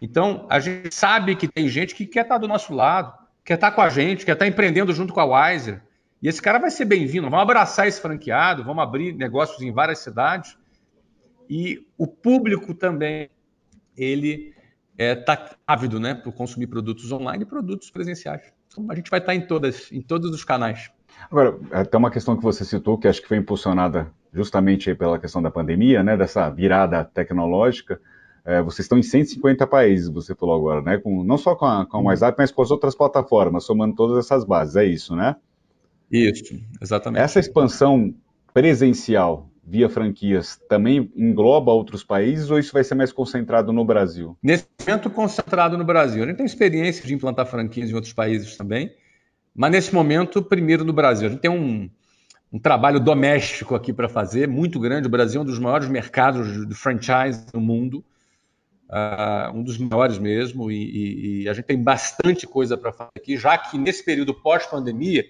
Então, a gente sabe que tem gente que quer estar do nosso lado, quer estar com a gente, quer estar empreendendo junto com a Wiser. E esse cara vai ser bem-vindo. Vamos abraçar esse franqueado, vamos abrir negócios em várias cidades. E o público também, ele está é, tá ávido né, para consumir produtos online e produtos presenciais. Então, a gente vai estar em, todas, em todos os canais. Agora, até uma questão que você citou, que acho que foi impulsionada justamente pela questão da pandemia, né, dessa virada tecnológica. É, vocês estão em 150 países, você falou agora, né? Com, não só com, a, com o uhum. WhatsApp, mas com as outras plataformas, somando todas essas bases, é isso, né? Isso, exatamente. Essa expansão presencial via franquias também engloba outros países ou isso vai ser mais concentrado no Brasil? Nesse momento, concentrado no Brasil. A gente tem experiência de implantar franquias em outros países também, mas nesse momento, primeiro no Brasil. A gente tem um, um trabalho doméstico aqui para fazer, muito grande. O Brasil é um dos maiores mercados de franchise no mundo, uh, um dos maiores mesmo, e, e, e, a gente tem bastante coisa para fazer aqui, já que nesse período pós-pandemia,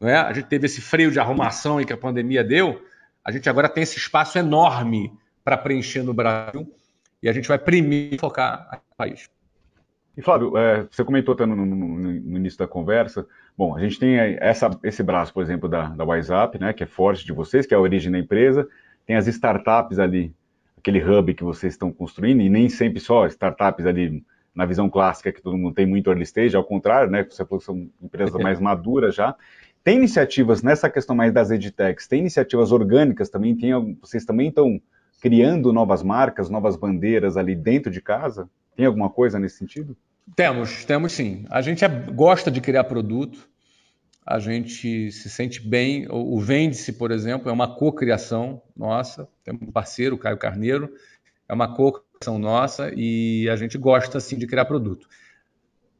é? a gente teve esse freio de arrumação que a pandemia deu, a gente agora tem esse espaço enorme para preencher no Brasil, e a gente vai primeiro focar no país. E Flávio, é, você comentou até no, no, no, início da conversa, bom, a gente tem essa, esse braço, por exemplo, da, da WhatsApp, né, que é forte de vocês, que é a origem da empresa, tem as startups ali, aquele hub que vocês estão construindo, e nem sempre só startups ali na visão clássica que todo mundo tem muito early stage, ao contrário, né, você falou que são empresas mais *laughs* maduras já. Tem iniciativas nessa questão mais das edtechs, tem iniciativas orgânicas também, tem, vocês também estão criando novas marcas, novas bandeiras ali dentro de casa? Tem alguma coisa nesse sentido? Temos, temos sim. A gente é, gosta de criar produto, a gente se sente bem. O, Vende-se, por exemplo, é uma cocriação nossa. Temos um parceiro, o Caio Carneiro, é uma cocriação nossa e a gente gosta sim de criar produto.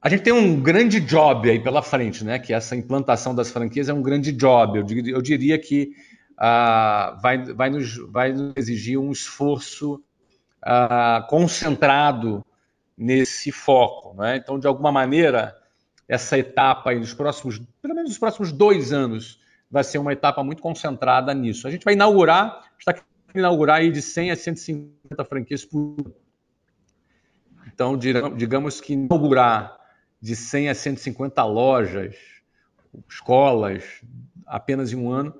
A gente tem um grande job aí pela frente, né? Que essa implantação das franquias é um grande job. Eu diria, eu diria que uh, vai, vai, nos, vai nos exigir um esforço uh, concentrado nesse foco. Né? Então, de alguma maneira, essa etapa aí nos próximos, pelo menos nos próximos dois anos, vai ser uma etapa muito concentrada nisso. A gente vai inaugurar, está querendo inaugurar aí de 100 a 150 franquias por ano. Então, digamos que inaugurar de 100 a 150 lojas, escolas, apenas em um ano,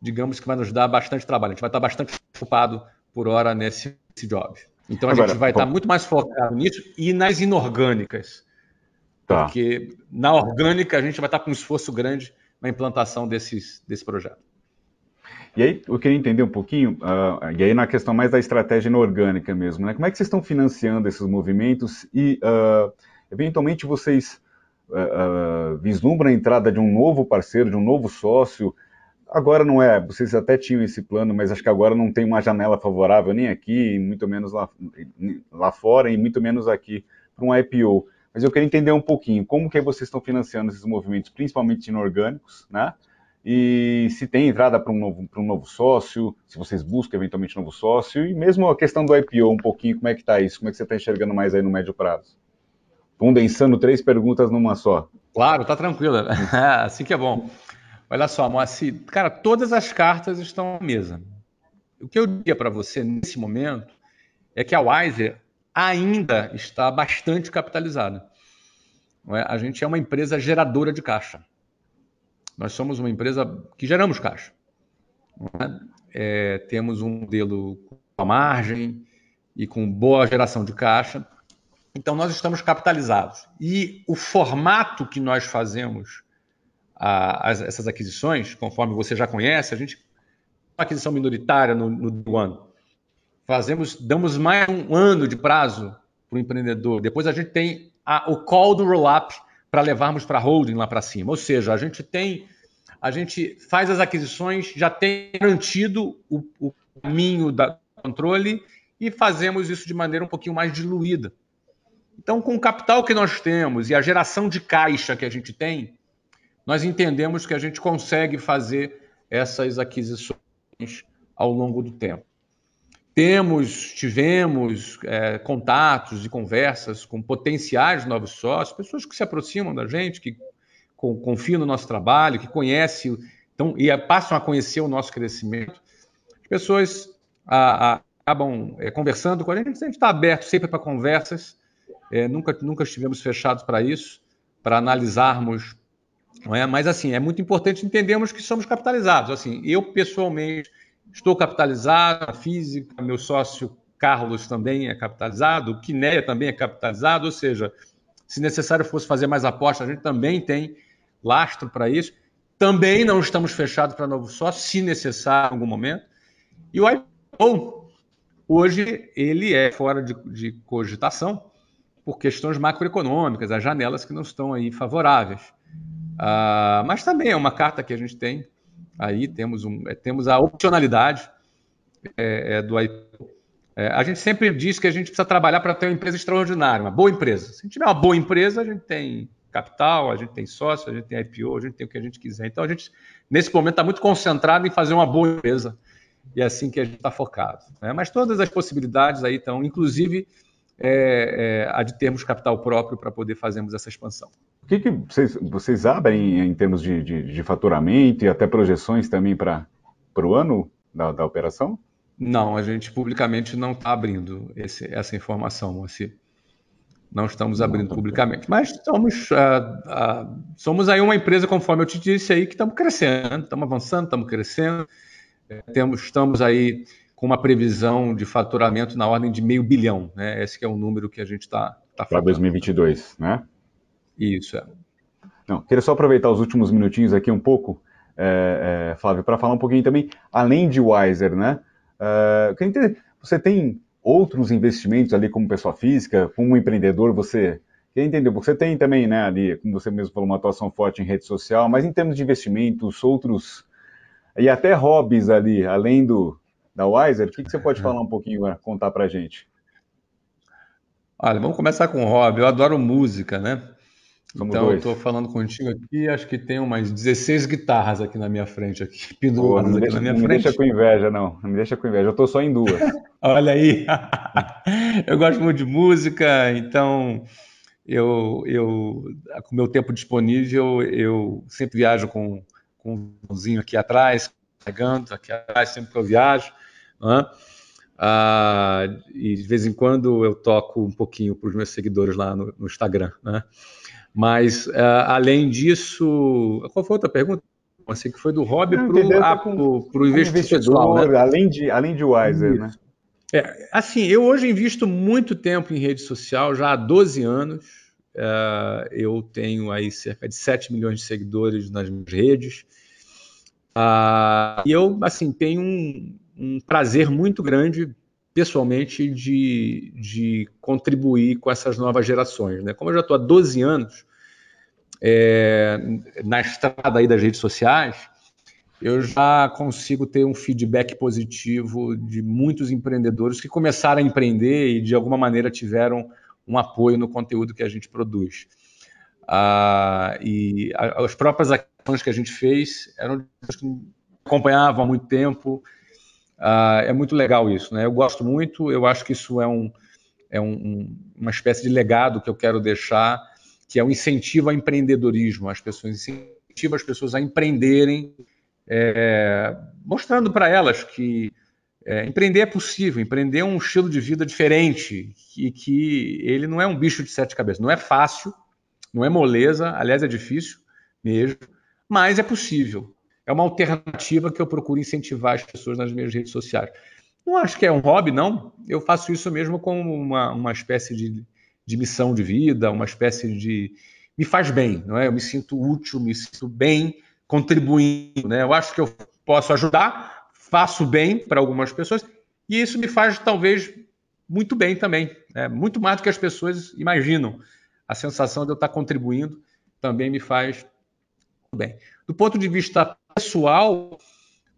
digamos que vai nos dar bastante trabalho. A gente vai estar bastante ocupado por hora nesse, nesse job. Então a Agora, gente vai bom. estar muito mais focado nisso e nas inorgânicas. Tá. Porque na orgânica a gente vai estar com um esforço grande na implantação desses, desse projeto. E aí, eu queria entender um pouquinho, uh, e aí na questão mais da estratégia inorgânica mesmo, né? Como é que vocês estão financiando esses movimentos e, uh, eventualmente, vocês uh, vislumbram a entrada de um novo parceiro, de um novo sócio, Agora não é, vocês até tinham esse plano, mas acho que agora não tem uma janela favorável nem aqui, muito menos lá, lá fora e muito menos aqui para um IPO. Mas eu queria entender um pouquinho como que vocês estão financiando esses movimentos, principalmente inorgânicos, né? E se tem entrada para um, novo, um novo sócio, se vocês buscam eventualmente um novo sócio, e mesmo a questão do IPO um pouquinho, como é que está isso? Como é que você está enxergando mais aí no médio prazo? Condensando três perguntas numa só. Claro, tá tranquilo. *laughs* assim que é bom. Olha só, Moacir, cara, todas as cartas estão na mesa. O que eu diria para você nesse momento é que a Wiser ainda está bastante capitalizada. É? A gente é uma empresa geradora de caixa. Nós somos uma empresa que geramos caixa. É? É, temos um modelo com margem e com boa geração de caixa. Então, nós estamos capitalizados. E o formato que nós fazemos a, as, essas aquisições, conforme você já conhece, a gente uma aquisição minoritária no, no ano. Fazemos, damos mais um ano de prazo para o empreendedor. Depois a gente tem a, o call do roll-up para levarmos para holding lá para cima. Ou seja, a gente tem, a gente faz as aquisições, já tem garantido o, o caminho da controle e fazemos isso de maneira um pouquinho mais diluída. Então, com o capital que nós temos e a geração de caixa que a gente tem, nós entendemos que a gente consegue fazer essas aquisições ao longo do tempo. Temos, tivemos é, contatos e conversas com potenciais novos sócios, pessoas que se aproximam da gente, que confiam no nosso trabalho, que conhecem então, e passam a conhecer o nosso crescimento. As pessoas a, a, acabam é, conversando com a gente, a gente está aberto sempre para conversas, é, nunca, nunca estivemos fechados para isso, para analisarmos. Não é? Mas, assim, é muito importante entendermos que somos capitalizados. Assim, eu, pessoalmente, estou capitalizado, física, meu sócio Carlos também é capitalizado, o Quinéia também é capitalizado, ou seja, se necessário fosse fazer mais apostas, a gente também tem lastro para isso. Também não estamos fechados para novo sócio, se necessário em algum momento. E o IPO, hoje, ele é fora de, de cogitação por questões macroeconômicas, as janelas que não estão aí favoráveis. Uh, mas também é uma carta que a gente tem aí, temos, um, é, temos a opcionalidade é, é, do IPO. É, a gente sempre diz que a gente precisa trabalhar para ter uma empresa extraordinária, uma boa empresa. Se a gente tiver uma boa empresa, a gente tem capital, a gente tem sócio, a gente tem IPO, a gente tem o que a gente quiser. Então a gente, nesse momento, está muito concentrado em fazer uma boa empresa. E é assim que a gente está focado. Né? Mas todas as possibilidades aí estão, inclusive é, é, a de termos capital próprio para poder fazermos essa expansão. O que, que vocês, vocês, abrem em termos de, de, de, faturamento e até projeções também para o ano da, da, operação? Não, a gente publicamente não está abrindo esse, essa informação, Moacir. Não estamos abrindo não, publicamente. Mas somos, uh, uh, somos aí uma empresa, conforme eu te disse aí, que estamos crescendo, estamos avançando, estamos crescendo. É, temos, estamos aí com uma previsão de faturamento na ordem de meio bilhão. Né? Esse é o número que a gente está tá Para 2022, né? Isso, é. Não, queria só aproveitar os últimos minutinhos aqui um pouco, é, é, Flávio, para falar um pouquinho também, além de Wiser, né? Uh, você tem outros investimentos ali como pessoa física, como empreendedor, você quer entender? Você tem também, né, ali, como você mesmo falou, uma atuação forte em rede social, mas em termos de investimentos, outros e até hobbies ali, além do, da Wiser, o que, que você pode falar um pouquinho, contar para gente? Olha, vamos começar com o hobby. Eu adoro música, né? Somos então, dois. eu estou falando contigo aqui, acho que tem umas 16 guitarras aqui na minha frente, aqui, *laughs* penduradas aqui deixa, na minha não frente. Não me deixa com inveja, não. Não me deixa com inveja. Eu estou só em duas. *laughs* Olha aí. *laughs* eu gosto muito de música, então eu, eu com o meu tempo disponível, eu sempre viajo com com um violãozinho aqui atrás, carregando aqui atrás, sempre que eu viajo. Né? Ah, e de vez em quando eu toco um pouquinho para os meus seguidores lá no, no Instagram. Né? Mas, ah, além disso, qual foi a outra pergunta? Assim, que foi do hobby para o investidor, né? além, de, além de Wiser, né? É, assim, eu hoje invisto muito tempo em rede social, já há 12 anos. Uh, eu tenho aí cerca de 7 milhões de seguidores nas minhas redes. Uh, e eu, assim, tenho um, um, prazer muito grande, pessoalmente, de, de contribuir com essas novas gerações. Né? Como eu já estou há 12 anos é, na estrada aí das redes sociais, eu já consigo ter um feedback positivo de muitos empreendedores que começaram a empreender e, de alguma maneira, tiveram um apoio no conteúdo que a gente produz. Ah, e as próprias ações que a gente fez eram que acompanhavam há muito tempo. Ah, é muito legal isso, né? Eu gosto muito, eu acho que isso é, um, é um, uma espécie de legado que eu quero deixar, que é o incentivo ao empreendedorismo. As pessoas incentivam as pessoas a empreenderem, é, mostrando para elas que é, empreender é possível, empreender é um estilo de vida diferente e que, que ele não é um bicho de sete cabeças. Não é fácil, não é moleza, aliás, é difícil mesmo, mas é possível. É uma alternativa que eu procuro incentivar as pessoas nas minhas redes sociais. Não acho que é um hobby, não. Eu faço isso mesmo como uma, uma espécie de, de missão de vida, uma espécie de. Me faz bem, não é? Eu me sinto útil, me sinto bem contribuindo, né? Eu acho que eu posso ajudar, faço bem para algumas pessoas e isso me faz talvez muito bem também, né? muito mais do que as pessoas imaginam. A sensação de eu estar contribuindo também me faz bem. Do ponto de vista pessoal,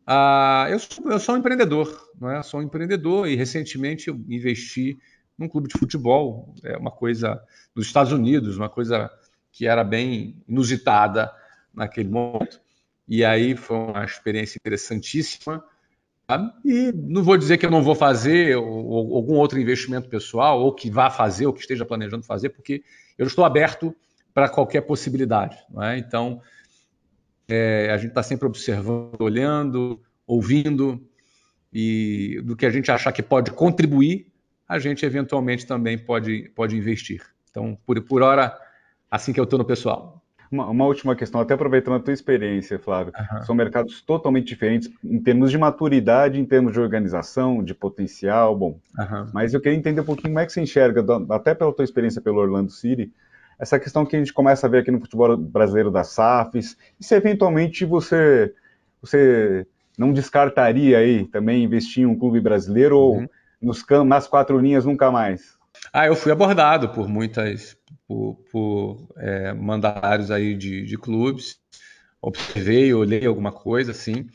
uh, eu, sou, eu, sou, um empreendedor, não é? sou um empreendedor e recentemente eu investi num clube de futebol, é uma coisa nos Estados Unidos, uma coisa que era bem inusitada naquele momento. E aí foi uma experiência interessantíssima. E não vou dizer que eu não vou fazer algum outro investimento pessoal, ou que vá fazer, ou que esteja planejando fazer, porque eu estou aberto para qualquer possibilidade. É? Então, é, a gente está sempre observando, olhando, ouvindo, e do que a gente achar que pode contribuir, a gente eventualmente também pode, pode investir. Então, por, por hora, assim que eu estou no pessoal. Uma, uma, última questão, até aproveitando a tua experiência, Flávio. Uhum. São mercados totalmente diferentes em termos de maturidade, em termos de organização, de potencial, bom. Uhum. Mas eu queria entender um pouquinho como é que você enxerga, até pela tua experiência pelo Orlando City, essa questão que a gente começa a ver aqui no futebol brasileiro das SAFs, e se eventualmente você, você não descartaria aí também investir em um clube brasileiro uhum. ou nos, nas quatro linhas nunca mais? Ah, eu fui abordado por muitas, por, por é, mandatários aí de, de clubes, observei, olhei alguma coisa assim,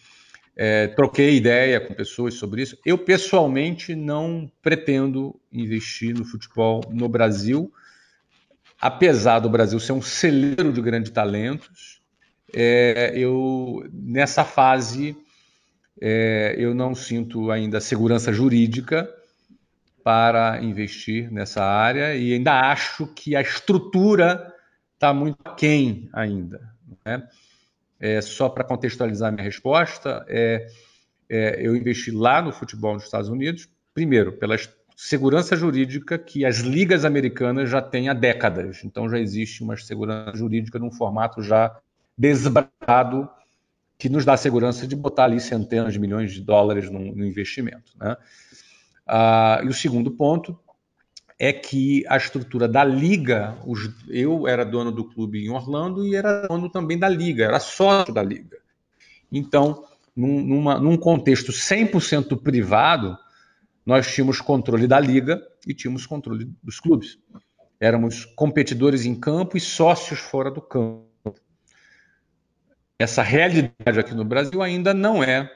é, troquei ideia com pessoas sobre isso. Eu pessoalmente não pretendo investir no futebol no Brasil, apesar do Brasil ser um celeiro de grandes talentos. É, eu nessa fase é, eu não sinto ainda segurança jurídica para investir nessa área e ainda acho que a estrutura está muito quem ainda. Né? É, só para contextualizar minha resposta, é, é, eu investi lá no futebol nos Estados Unidos, primeiro, pela segurança jurídica que as ligas americanas já têm há décadas. Então já existe uma segurança jurídica num formato já desbrado que nos dá segurança de botar ali centenas de milhões de dólares no, no investimento. Né? Ah, e o segundo ponto é que a estrutura da liga, os, eu era dono do clube em Orlando e era dono também da liga, era sócio da liga. Então, num, numa, num contexto 100% privado, nós tínhamos controle da liga e tínhamos controle dos clubes. Éramos competidores em campo e sócios fora do campo. Essa realidade aqui no Brasil ainda não é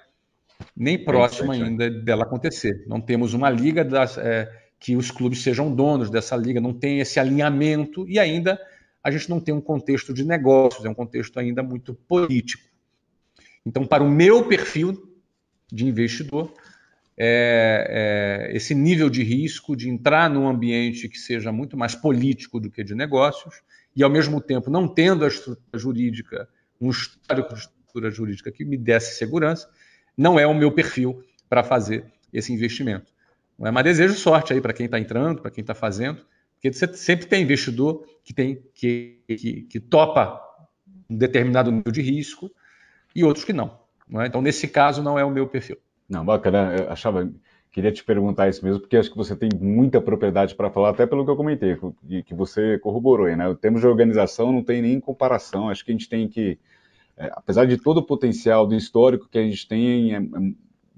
nem próxima ainda dela acontecer. Não temos uma liga das, é, que os clubes sejam donos dessa liga, não tem esse alinhamento e ainda a gente não tem um contexto de negócios, é um contexto ainda muito político. Então, para o meu perfil de investidor, é, é, esse nível de risco de entrar num ambiente que seja muito mais político do que de negócios e, ao mesmo tempo, não tendo a estrutura jurídica, um histórico de estrutura jurídica que me desse segurança, não é o meu perfil para fazer esse investimento. É? Mas desejo sorte aí para quem está entrando, para quem está fazendo, porque você sempre tem investidor que tem que, que, que, topa um determinado nível de risco e outros que não. não é? Então, nesse caso, não é o meu perfil. Não, bacana. Eu achava, queria te perguntar isso mesmo, porque acho que você tem muita propriedade para falar, até pelo que eu comentei, que, você corroborou, né? O termos de organização não tem nem comparação. Acho que a gente tem que é, apesar de todo o potencial do histórico que a gente tem, é, é,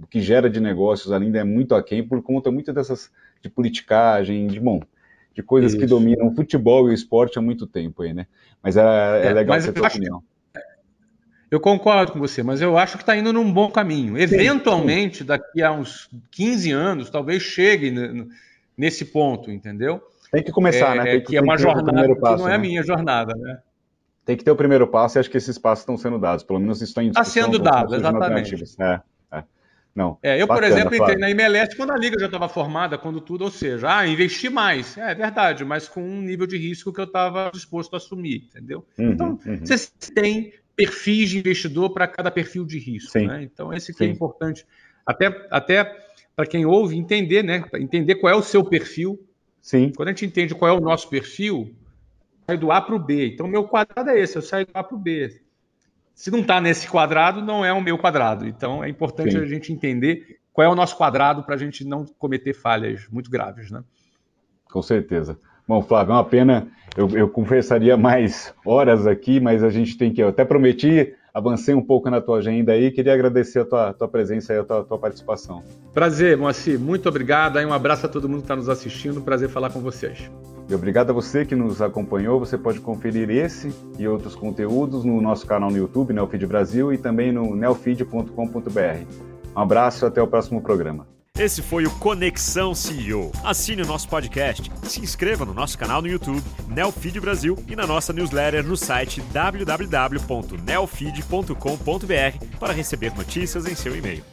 o que gera de negócios ainda é muito aquém por conta muito dessas de politicagem, de bom, de coisas Isso. que dominam o futebol e o esporte há muito tempo aí, né? Mas é, é, é legal essa tua opinião. Eu concordo com você, mas eu acho que está indo num bom caminho. Eventualmente, daqui a uns 15 anos, talvez chegue nesse ponto, entendeu? Tem que começar, é, né? Tem que, que é uma jornada passo, que não é a minha jornada, né? tem que ter o primeiro passo e acho que esses passos estão sendo dados. Pelo menos isso está em discussão. Está sendo dado, exatamente. É, é. Não, é, eu, bacana, por exemplo, entrei na MLS quando a liga já estava formada, quando tudo, ou seja, ah, investi mais. É, é verdade, mas com um nível de risco que eu estava disposto a assumir, entendeu? Uhum, então, uhum. você tem perfis de investidor para cada perfil de risco. Né? Então, esse que é importante. Até, até para quem ouve entender, né? Entender qual é o seu perfil. Sim. Quando a gente entende qual é o nosso perfil, saio do A para o B. Então, meu quadrado é esse, eu saio do A para o B. Se não está nesse quadrado, não é o meu quadrado. Então, é importante Sim. a gente entender qual é o nosso quadrado para a gente não cometer falhas muito graves, né? Com certeza. Bom, Flávio, é uma pena. Eu, eu conversaria *laughs* mais horas aqui, mas a gente tem que. Eu até prometi avancei um pouco na tua agenda aí. Queria agradecer a tua, tua presença e a tua, tua, participação. Prazer, Moacir. Muito obrigado. Aí um abraço a todo mundo que está nos assistindo. Prazer falar com vocês. E obrigado a você que nos acompanhou. Você pode conferir esse e outros conteúdos no nosso canal no YouTube, Neofeed Brasil, e também no neofeed.com.br. Um abraço e até o próximo programa. Esse foi o Conexão CEO. Assine o nosso podcast, se inscreva no nosso canal no YouTube, Neofeed Brasil, e na nossa newsletter no site www.neofeed.com.br para receber notícias em seu e-mail.